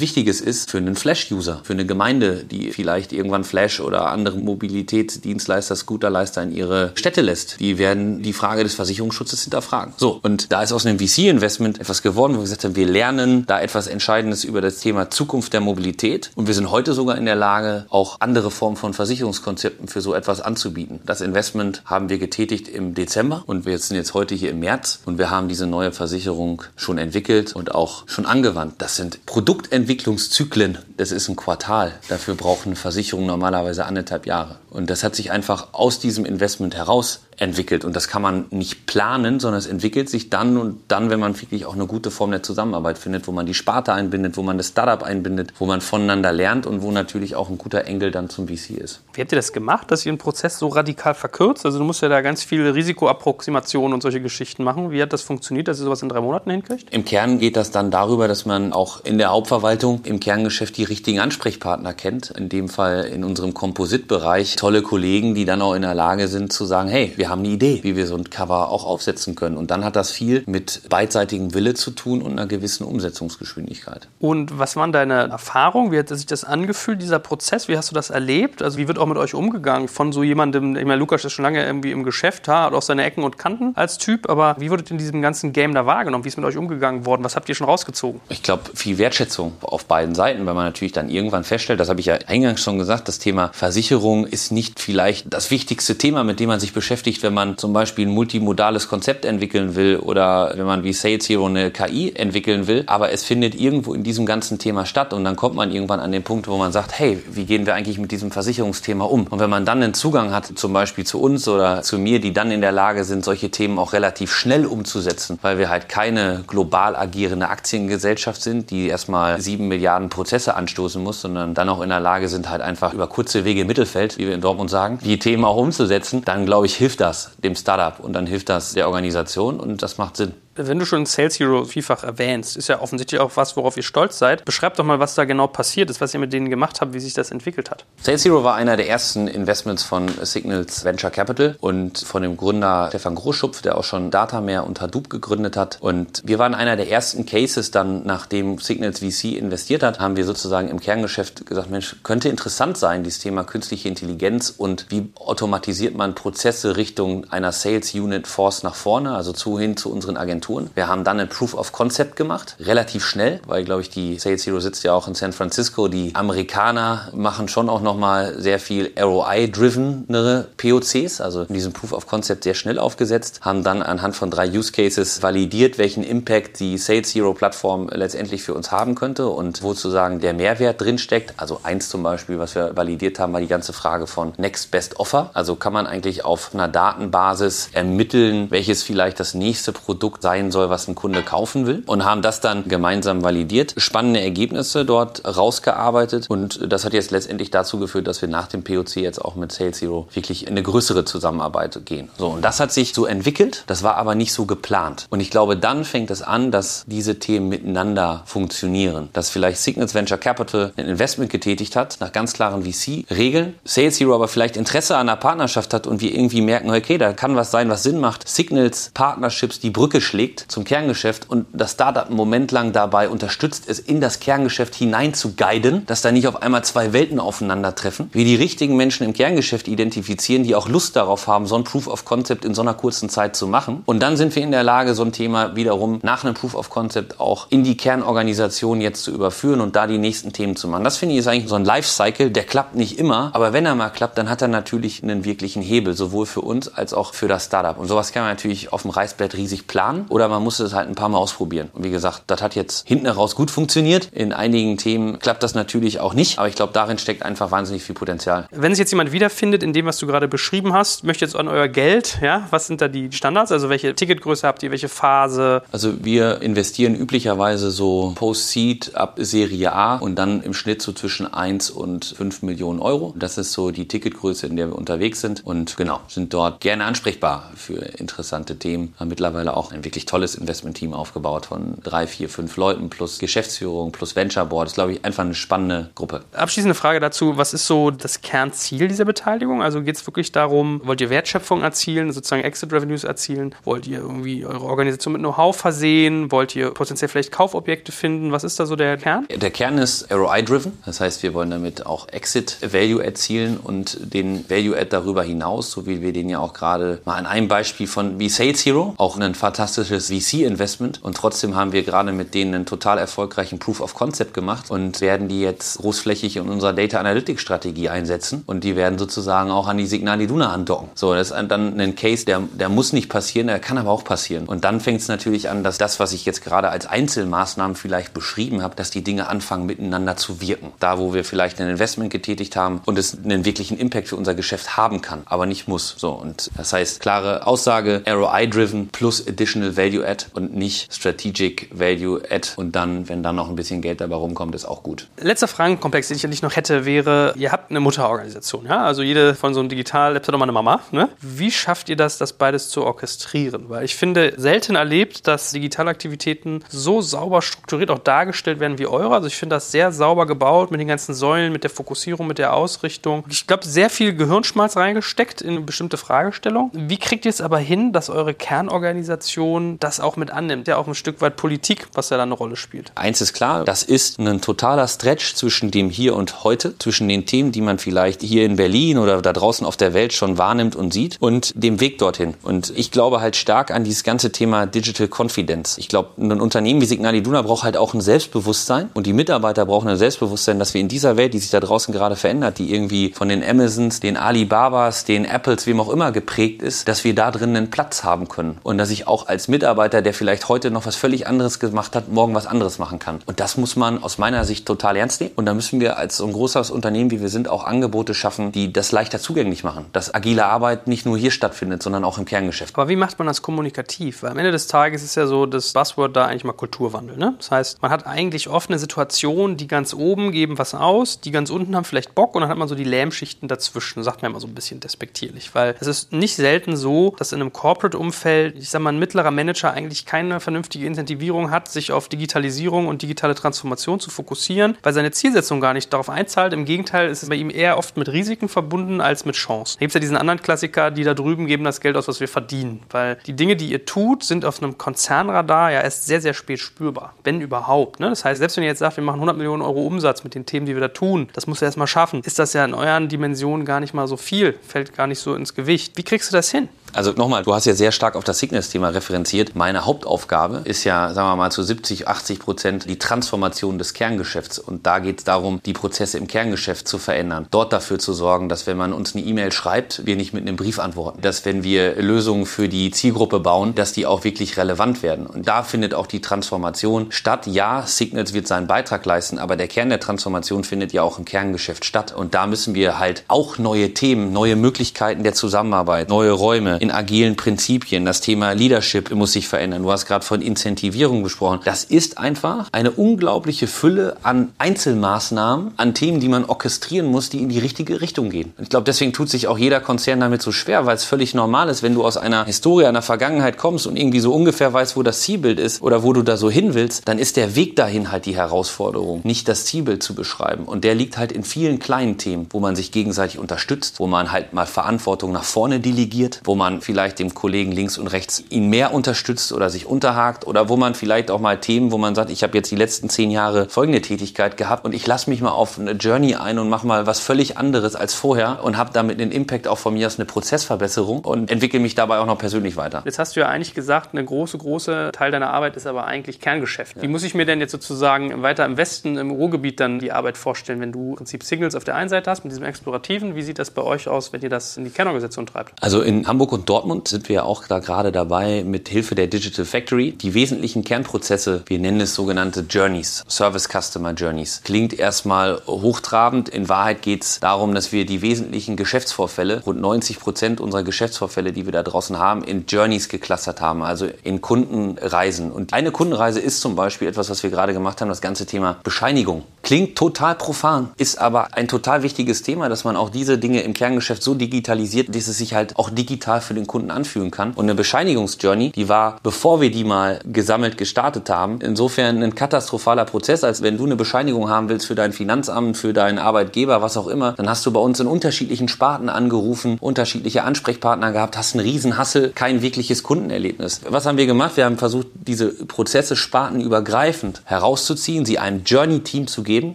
Wichtiges ist für einen Flash-User, für eine Gemeinde, die vielleicht irgendwann Flash oder andere Mobilitätsdienstleister, Scooterleister in ihre Städte lässt. Die werden die Frage des Versicherungsschutzes hinterfragen. So, und da ist aus einem VC-Investment etwas geworden, wo wir gesagt haben, wir lernen da etwas Entscheidendes über das Thema Zukunft der Mobilität. Und wir sind heute sogar in der Lage, auch andere Formen von Versicherungskonzepten für so etwas anzubieten. Das Investment haben wir getätigt im Dezember und wir sind jetzt heute hier im März und wir haben diese neue Versicherung schon entwickelt und auch schon angewandt. Das sind Produktentwicklungszyklen. Das ist ein Quartal. Dafür braucht eine Versicherung normalerweise anderthalb Jahre. Und das hat sich einfach aus diesem Investment heraus entwickelt. Und das kann man nicht planen, sondern es entwickelt sich dann und dann, wenn man wirklich auch eine gute Form der Zusammenarbeit findet, wo man die Sparte einbindet, wo man das Startup einbindet, wo man voneinander lernt und wo natürlich auch ein guter Engel dann zum VC ist. Wie habt ihr das gemacht, dass ihr den Prozess so radikal verkürzt? Also du musst ja da ganz viele Risikoapproximationen und solche Geschichten machen. Wie hat das funktioniert, dass ihr sowas in drei Monaten hinkriegt? Im Kern geht das dann darüber, dass man auch in der Hauptverwaltung im Kerngeschäft die richtigen Ansprechpartner kennt. In dem Fall in unserem Kompositbereich tolle Kollegen, die dann auch in der Lage sind zu sagen, hey, wir haben eine Idee, wie wir so ein Cover auch aufsetzen können. Und dann hat das viel mit beidseitigem Wille zu tun und einer gewissen Umsetzungsgeschwindigkeit. Und was waren deine Erfahrungen? Wie hat sich das angefühlt, dieser Prozess? Wie hast du das erlebt? Also wie wird auch mit euch umgegangen von so jemandem, ich meine, Lukas ist schon lange irgendwie im Geschäft, hat auch seine Ecken und Kanten als Typ, aber wie wurdet in diesem ganzen Game da wahrgenommen? Wie ist mit euch umgegangen worden? Was habt ihr schon rausgezogen? Ich glaube, viel Wertschätzung auf beiden Seiten, weil man natürlich dann irgendwann feststellt, das habe ich ja eingangs schon gesagt, das Thema Versicherung ist nicht vielleicht das wichtigste Thema, mit dem man sich beschäftigt, ermöglicht, wenn man zum Beispiel ein multimodales Konzept entwickeln will oder wenn man wie Sales Hero eine KI entwickeln will. Aber es findet irgendwo in diesem ganzen Thema statt und dann kommt man irgendwann an den Punkt, wo man sagt, hey, wie gehen wir eigentlich mit diesem Versicherungsthema um? Und wenn man dann einen Zugang hat, zum Beispiel zu uns oder zu mir, die dann in der Lage sind, solche Themen auch relativ schnell umzusetzen, weil wir halt keine global agierende Aktiengesellschaft sind, die erstmal sieben Milliarden Prozesse anstoßen muss, sondern dann auch in der Lage sind, halt einfach über kurze Wege im Mittelfeld, wie wir in Dortmund sagen, die Themen auch umzusetzen, dann glaube ich, hilft das dem Startup und dann hilft das der Organisation und das macht Sinn. Wenn du schon Sales Hero vielfach erwähnst, ist ja offensichtlich auch was, worauf ihr stolz seid. Beschreib doch mal, was da genau passiert ist, was ihr mit denen gemacht habt, wie sich das entwickelt hat. Sales Hero war einer der ersten Investments von Signals Venture Capital und von dem Gründer Stefan Großschupf, der auch schon Datamare und Hadoop gegründet hat. Und wir waren einer der ersten Cases dann, nachdem Signals VC investiert hat, haben wir sozusagen im Kerngeschäft gesagt, Mensch, könnte interessant sein, dieses Thema künstliche Intelligenz und wie automatisiert man Prozesse Richtung einer Sales Unit Force nach vorne, also zu hin zu unseren Agenturen tun. Wir haben dann ein Proof of Concept gemacht, relativ schnell, weil, glaube ich, die Sales Hero sitzt ja auch in San Francisco. Die Amerikaner machen schon auch nochmal sehr viel ROI-drivenere POCs, also in diesem Proof of Concept sehr schnell aufgesetzt, haben dann anhand von drei Use Cases validiert, welchen Impact die Sales Hero Plattform letztendlich für uns haben könnte und wo sozusagen der Mehrwert drin steckt. Also eins zum Beispiel, was wir validiert haben, war die ganze Frage von Next Best Offer. Also kann man eigentlich auf einer Datenbasis ermitteln, welches vielleicht das nächste Produkt sein sein soll, was ein Kunde kaufen will und haben das dann gemeinsam validiert, spannende Ergebnisse dort rausgearbeitet. Und das hat jetzt letztendlich dazu geführt, dass wir nach dem POC jetzt auch mit Sales Zero wirklich in eine größere Zusammenarbeit gehen. So und das hat sich so entwickelt, das war aber nicht so geplant. Und ich glaube, dann fängt es an, dass diese Themen miteinander funktionieren, dass vielleicht Signals Venture Capital ein Investment getätigt hat nach ganz klaren VC-Regeln, Sales Hero aber vielleicht Interesse an einer Partnerschaft hat und wir irgendwie merken, okay, da kann was sein, was Sinn macht, Signals Partnerships die Brücke schlägt legt zum Kerngeschäft und das Startup einen Moment lang dabei unterstützt, es in das Kerngeschäft hinein zu guiden, dass da nicht auf einmal zwei Welten aufeinandertreffen. Wir die richtigen Menschen im Kerngeschäft identifizieren, die auch Lust darauf haben, so ein Proof of Concept in so einer kurzen Zeit zu machen. Und dann sind wir in der Lage, so ein Thema wiederum nach einem Proof of Concept auch in die Kernorganisation jetzt zu überführen und da die nächsten Themen zu machen. Das finde ich ist eigentlich so ein Lifecycle, der klappt nicht immer, aber wenn er mal klappt, dann hat er natürlich einen wirklichen Hebel, sowohl für uns als auch für das Startup. Und sowas kann man natürlich auf dem Reißbrett riesig planen oder man muss es halt ein paar Mal ausprobieren. Und wie gesagt, das hat jetzt hinten heraus gut funktioniert. In einigen Themen klappt das natürlich auch nicht, aber ich glaube, darin steckt einfach wahnsinnig viel Potenzial. Wenn sich jetzt jemand wiederfindet in dem, was du gerade beschrieben hast, möchte jetzt an euer Geld, ja, was sind da die Standards? Also welche Ticketgröße habt ihr, welche Phase? Also wir investieren üblicherweise so Post-Seed ab Serie A und dann im Schnitt so zwischen 1 und 5 Millionen Euro. Das ist so die Ticketgröße, in der wir unterwegs sind und genau, sind dort gerne ansprechbar für interessante Themen. Haben mittlerweile auch ein wirklich tolles Investmentteam aufgebaut von drei, vier, fünf Leuten plus Geschäftsführung plus Venture Board. Das ist, glaube ich, einfach eine spannende Gruppe. Abschließende Frage dazu: Was ist so das Kernziel dieser Beteiligung? Also geht es wirklich darum, wollt ihr Wertschöpfung erzielen, sozusagen Exit Revenues erzielen? Wollt ihr irgendwie eure Organisation mit Know-how versehen? Wollt ihr potenziell vielleicht Kaufobjekte finden? Was ist da so der Kern? Der Kern ist ROI-driven. Das heißt, wir wollen damit auch Exit Value erzielen und den Value Add darüber hinaus, so wie wir den ja auch gerade mal an einem Beispiel von wie Sales Hero, auch ein fantastisches VC-Investment und trotzdem haben wir gerade mit denen einen total erfolgreichen Proof of Concept gemacht und werden die jetzt großflächig in unserer Data Analytics Strategie einsetzen und die werden sozusagen auch an die Signal Iduna andocken. So, das ist dann ein Case, der, der muss nicht passieren, der kann aber auch passieren. Und dann fängt es natürlich an, dass das, was ich jetzt gerade als Einzelmaßnahmen vielleicht beschrieben habe, dass die Dinge anfangen miteinander zu wirken. Da, wo wir vielleicht ein Investment getätigt haben und es einen wirklichen Impact für unser Geschäft haben kann, aber nicht muss. So, und das heißt, klare Aussage, ROI-driven plus Additional Value Add und nicht Strategic Value Add. Und dann, wenn dann noch ein bisschen Geld dabei rumkommt, ist auch gut. Letzter Fragenkomplex, den ich nicht noch hätte, wäre, ihr habt eine Mutterorganisation, ja? Also jede von so einem Digital-Labs hat doch mal eine Mama, ne? Wie schafft ihr das, das beides zu orchestrieren? Weil ich finde, selten erlebt, dass Digitalaktivitäten so sauber strukturiert auch dargestellt werden wie eure. Also ich finde das sehr sauber gebaut mit den ganzen Säulen, mit der Fokussierung, mit der Ausrichtung. Ich glaube, sehr viel Gehirnschmalz reingesteckt in eine bestimmte Fragestellung. Wie kriegt ihr es aber hin, dass eure Kernorganisation das auch mit annimmt. Ja, auch ein Stück weit Politik, was ja da eine Rolle spielt. Eins ist klar, das ist ein totaler Stretch zwischen dem Hier und Heute, zwischen den Themen, die man vielleicht hier in Berlin oder da draußen auf der Welt schon wahrnimmt und sieht und dem Weg dorthin. Und ich glaube halt stark an dieses ganze Thema Digital Confidence. Ich glaube, ein Unternehmen wie Signal Iduna braucht halt auch ein Selbstbewusstsein und die Mitarbeiter brauchen ein Selbstbewusstsein, dass wir in dieser Welt, die sich da draußen gerade verändert, die irgendwie von den Amazons, den Alibabas, den Apples, wem auch immer geprägt ist, dass wir da drin einen Platz haben können und dass ich auch als Mitarbeiter, der vielleicht heute noch was völlig anderes gemacht hat, morgen was anderes machen kann. Und das muss man aus meiner Sicht total ernst nehmen und da müssen wir als so ein großes Unternehmen, wie wir sind, auch Angebote schaffen, die das leichter zugänglich machen. Dass agile Arbeit nicht nur hier stattfindet, sondern auch im Kerngeschäft. Aber wie macht man das kommunikativ? Weil am Ende des Tages ist ja so das Buzzword da eigentlich mal Kulturwandel. Ne? Das heißt, man hat eigentlich offene Situationen, die ganz oben geben was aus, die ganz unten haben vielleicht Bock und dann hat man so die Lähmschichten dazwischen, sagt man immer so ein bisschen despektierlich. Weil es ist nicht selten so, dass in einem Corporate-Umfeld, ich sag mal, ein mittlerer Manager eigentlich keine vernünftige Incentivierung hat, sich auf Digitalisierung und digitale Transformation zu fokussieren, weil seine Zielsetzung gar nicht darauf einzahlt. Im Gegenteil ist es bei ihm eher oft mit Risiken verbunden als mit Chancen. Da gibt es ja diesen anderen Klassiker, die da drüben geben das Geld aus, was wir verdienen. Weil die Dinge, die ihr tut, sind auf einem Konzernradar ja erst sehr, sehr spät spürbar. Wenn überhaupt. Ne? Das heißt, selbst wenn ihr jetzt sagt, wir machen 100 Millionen Euro Umsatz mit den Themen, die wir da tun, das muss ihr erst mal schaffen, ist das ja in euren Dimensionen gar nicht mal so viel, fällt gar nicht so ins Gewicht. Wie kriegst du das hin? Also nochmal, du hast ja sehr stark auf das Sickness-Thema referenziert. Meine Hauptaufgabe ist ja, sagen wir mal, zu 70, 80 Prozent die Transformation des Kerngeschäfts. Und da geht es darum, die Prozesse im Kerngeschäft zu verändern. Dort dafür zu sorgen, dass wenn man uns eine E-Mail schreibt, wir nicht mit einem Brief antworten. Dass wenn wir Lösungen für die Zielgruppe bauen, dass die auch wirklich relevant werden. Und da findet auch die Transformation statt. Ja, Signals wird seinen Beitrag leisten, aber der Kern der Transformation findet ja auch im Kerngeschäft statt. Und da müssen wir halt auch neue Themen, neue Möglichkeiten der Zusammenarbeit, neue Räume in agilen Prinzipien. Das Thema Leadership muss sich verändern. Du hast gerade von Incentivierung gesprochen. Das ist einfach eine unglaubliche Fülle an Einzelmaßnahmen, an Themen, die man orchestrieren muss, die in die richtige Richtung gehen. Ich glaube, deswegen tut sich auch jeder Konzern damit so schwer, weil es völlig normal ist, wenn du aus einer Historie, einer Vergangenheit kommst und irgendwie so ungefähr weißt, wo das Zielbild ist oder wo du da so hin willst, dann ist der Weg dahin halt die Herausforderung, nicht das Zielbild zu beschreiben. Und der liegt halt in vielen kleinen Themen, wo man sich gegenseitig unterstützt, wo man halt mal Verantwortung nach vorne delegiert, wo man vielleicht dem Kollegen links und rechts ihn mehr unterstützt oder sich unterhakt oder wo man vielleicht auch mal Themen, wo man sagt, ich habe jetzt die letzten zehn Jahre folgende Tätigkeit gehabt und ich lasse mich mal auf eine Journey ein und mache mal was völlig anderes als vorher und habe damit einen Impact auch von mir aus eine Prozessverbesserung und entwickle mich dabei auch noch persönlich weiter. Jetzt hast du ja eigentlich gesagt, eine große, große Teil deiner Arbeit ist aber eigentlich Kerngeschäft. Ja. Wie muss ich mir denn jetzt sozusagen weiter im Westen, im Ruhrgebiet dann die Arbeit vorstellen, wenn du im Prinzip Signals auf der einen Seite hast mit diesem Explorativen? Wie sieht das bei euch aus, wenn ihr das in die Kernorganisation treibt? Also in Hamburg und Dortmund sind wir ja auch da gerade dabei, mit Hilfe der Digital Factory die wesentlichen Kernprozesse, wir nennen es sogenannte Journeys, Service Customer Journeys. Klingt erstmal hochtrabend. In Wahrheit geht es darum, dass wir die wesentlichen Geschäftsvorfälle, rund 90 Prozent unserer Geschäftsvorfälle, die wir da draußen haben, in Journeys geclustert haben, also in Kundenreisen. Und eine Kundenreise ist zum Beispiel etwas, was wir gerade gemacht haben, das ganze Thema Bescheinigung. Klingt total profan, ist aber ein total wichtiges Thema, dass man auch diese Dinge im Kerngeschäft so digitalisiert, dass es sich halt auch digital für den Kunden anfühlen kann. Und eine Bescheinigungsjourney, die war, bevor wir die mal gesammelt gestartet haben, insofern ein katastrophaler Prozess, als wenn du eine Bescheinigung haben willst für dein Finanzamt, für deinen Arbeitgeber, was auch immer, dann hast du bei uns in unterschiedlichen Sparten angerufen, unterschiedliche Ansprechpartner gehabt, hast einen Riesenhassel, kein wirkliches Kundenerlebnis. Was haben wir gemacht? Wir haben versucht, diese Prozesse spartenübergreifend herauszuziehen, sie einem Journey-Team zu geben,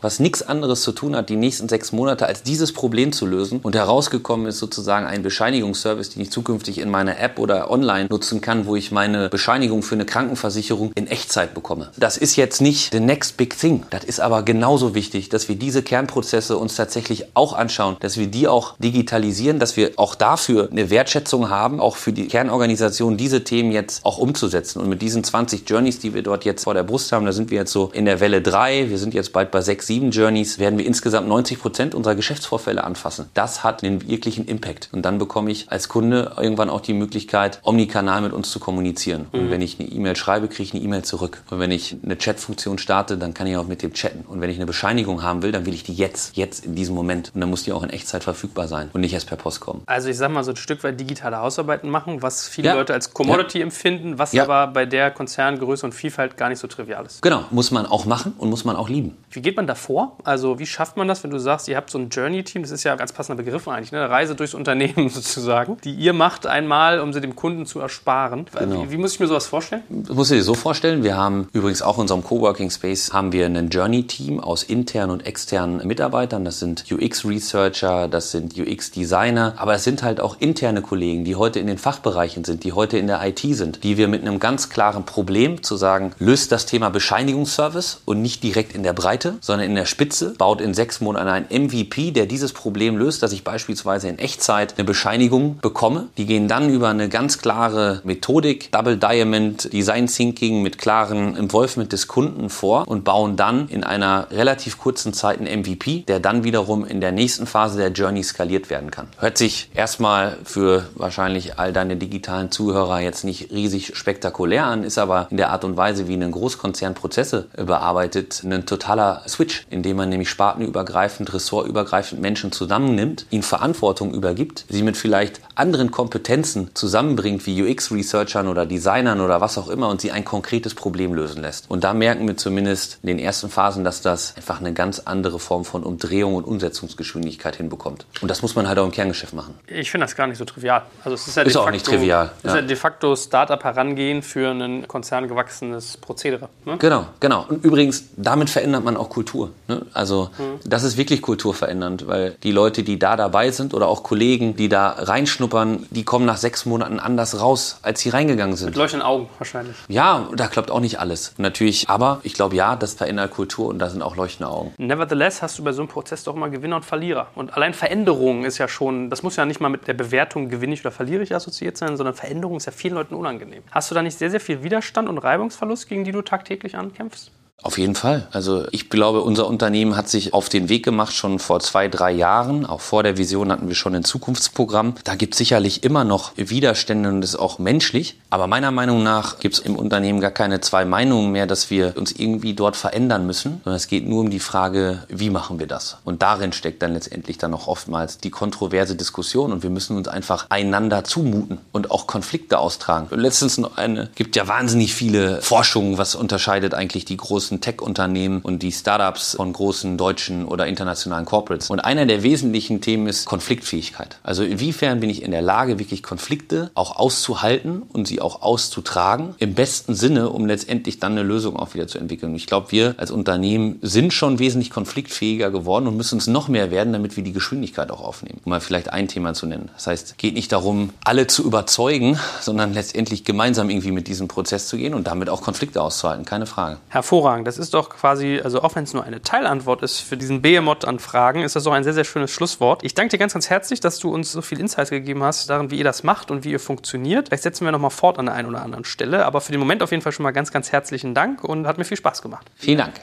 was nichts anderes zu tun hat, die nächsten sechs Monate, als dieses Problem zu lösen. Und herausgekommen ist sozusagen ein Bescheinigungsservice, den ich zukünftig in meiner App oder online nutzen kann, wo ich meine Bescheinigung für eine Krankenversicherung in Echtzeit bekomme. Das ist jetzt nicht the next big thing. Das ist aber genauso wichtig, dass wir diese Kernprozesse uns tatsächlich auch anschauen, dass wir die auch digitalisieren, dass wir auch dafür eine Wertschätzung haben, auch für die Kernorganisation diese Themen jetzt auch umzusetzen. Und mit diesen 20 Journeys, die wir dort jetzt vor der Brust haben, da sind wir jetzt so in der Welle 3, wir sind jetzt bald bei 6, 7 Journeys, werden wir insgesamt 90 Prozent unserer Geschäftsvorfälle anfassen. Das hat einen wirklichen Impact. Und dann bekomme ich als Kunde irgendwann auch die Möglichkeit, omnikanal mit uns zu kommunizieren. Mhm. Und wenn ich eine E-Mail schreibe, kriege ich eine E-Mail zurück. Und wenn ich eine Chat-Funktion starte, dann kann ich auch mit dem chatten. Und wenn ich eine Bescheinigung haben will, dann will ich die jetzt, jetzt in diesem Moment. Und dann muss die auch in Echtzeit verfügbar sein und nicht erst per Post kommen. Also ich sag mal so ein Stück weit digitale Hausarbeiten machen, was viele ja. Leute als Commodity ja. empfinden, was ja. aber bei der Konzerngröße und Vielfalt gar nicht so trivial ist. Genau, muss man auch machen und muss man auch lieben. Wie geht man da vor? Also wie schafft man das, wenn du sagst, ihr habt so ein Journey-Team, das ist ja ein ganz passender Begriff eigentlich, ne? eine Reise durchs Unternehmen sozusagen, die ihr macht einmal, um sie dem Kunden zu ersparen. Genau. Genau. Wie, wie muss ich mir sowas vorstellen? Das musst du dir so vorstellen. Wir haben übrigens auch in unserem Coworking Space haben wir ein Journey-Team aus internen und externen Mitarbeitern. Das sind UX-Researcher, das sind UX-Designer, aber es sind halt auch interne Kollegen, die heute in den Fachbereichen sind, die heute in der IT sind, die wir mit einem ganz klaren Problem zu sagen, löst das Thema Bescheinigungsservice und nicht direkt in der Breite, sondern in der Spitze, baut in sechs Monaten ein MVP, der dieses Problem löst, dass ich beispielsweise in Echtzeit eine Bescheinigung bekomme. Die gehen dann über eine ganz klare Methodik, Double Diamond, Design Thinking mit klaren Involvement des Kunden vor und bauen dann in einer relativ kurzen Zeit einen MVP, der dann wiederum in der nächsten Phase der Journey skaliert werden kann. Hört sich erstmal für wahrscheinlich all deine digitalen Zuhörer jetzt nicht riesig spektakulär an, ist aber in der Art und Weise, wie ein Großkonzern Prozesse bearbeitet, ein totaler Switch, indem man nämlich spartenübergreifend, ressortübergreifend Menschen zusammennimmt, ihnen Verantwortung übergibt, sie mit vielleicht anderen Kompetenzen zusammenbringt, wie UX-Researchern oder Designern oder was auch immer und sie ein konkretes Problem lösen lässt. Und da merken wir zumindest in den ersten Phasen, dass das einfach eine ganz andere Form von Umdrehung und Umsetzungsgeschwindigkeit hinbekommt. Und das muss man halt auch im Kerngeschäft machen. Ich finde das gar nicht so trivial. Also es ist ja Ist de auch facto, nicht trivial, Ist ja. ja de facto Startup-Herangehen für ein konzerngewachsenes Prozedere. Ne? Genau, genau. Und übrigens, damit verändert man auch Kultur. Ne? Also das ist wirklich kulturverändernd, weil die Leute, die da dabei sind oder auch Kollegen, die da reinschnuppern, die kommen nach sechs Monaten anders raus, als sie reingegangen sind. Mit leuchtenden Augen wahrscheinlich. Ja, da klappt auch nicht alles. Natürlich, aber ich glaube, ja, das verändert Kultur und da sind auch leuchtende Augen. Nevertheless hast du bei so einem Prozess doch immer Gewinner und Verlierer. Und allein Veränderung ist ja schon, das muss ja nicht mal mit der Bewertung gewinne ich oder verliere ich assoziiert sein, sondern Veränderung ist ja vielen Leuten unangenehm. Hast du da nicht sehr, sehr viel Widerstand und Reibungsverlust, gegen die du tagtäglich ankämpfst? Auf jeden Fall. Also ich glaube, unser Unternehmen hat sich auf den Weg gemacht schon vor zwei, drei Jahren. Auch vor der Vision hatten wir schon ein Zukunftsprogramm. Da gibt es sicherlich immer noch Widerstände und das ist auch menschlich. Aber meiner Meinung nach gibt es im Unternehmen gar keine zwei Meinungen mehr, dass wir uns irgendwie dort verändern müssen, sondern es geht nur um die Frage, wie machen wir das? Und darin steckt dann letztendlich dann auch oftmals die kontroverse Diskussion und wir müssen uns einfach einander zumuten und auch Konflikte austragen. Letztens noch eine, gibt ja wahnsinnig viele Forschungen, was unterscheidet eigentlich die großen Tech-Unternehmen und die Startups von großen deutschen oder internationalen Corporates. Und einer der wesentlichen Themen ist Konfliktfähigkeit. Also inwiefern bin ich in der Lage, wirklich Konflikte auch auszuhalten und sie auch auszutragen, im besten Sinne, um letztendlich dann eine Lösung auch wieder zu entwickeln. Ich glaube, wir als Unternehmen sind schon wesentlich konfliktfähiger geworden und müssen es noch mehr werden, damit wir die Geschwindigkeit auch aufnehmen. Um mal vielleicht ein Thema zu nennen. Das heißt, geht nicht darum, alle zu überzeugen, sondern letztendlich gemeinsam irgendwie mit diesem Prozess zu gehen und damit auch Konflikte auszuhalten. Keine Frage. Hervorragend. Das ist doch quasi, also auch wenn es nur eine Teilantwort ist für diesen Behemoth an Fragen, ist das doch ein sehr, sehr schönes Schlusswort. Ich danke dir ganz, ganz herzlich, dass du uns so viel Insights gegeben hast darin, wie ihr das macht und wie ihr funktioniert. Vielleicht setzen wir nochmal fort an der einen oder anderen Stelle, aber für den Moment auf jeden Fall schon mal ganz, ganz herzlichen Dank und hat mir viel Spaß gemacht. Vielen Dank.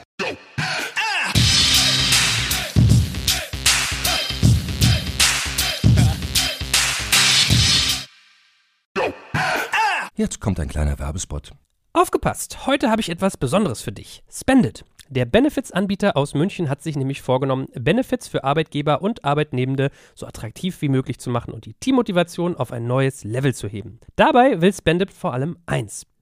Jetzt kommt ein kleiner Werbespot. Aufgepasst! Heute habe ich etwas Besonderes für dich. Spendit. Der Benefits-Anbieter aus München hat sich nämlich vorgenommen, Benefits für Arbeitgeber und Arbeitnehmende so attraktiv wie möglich zu machen und die Teammotivation auf ein neues Level zu heben. Dabei will Spendit vor allem eins.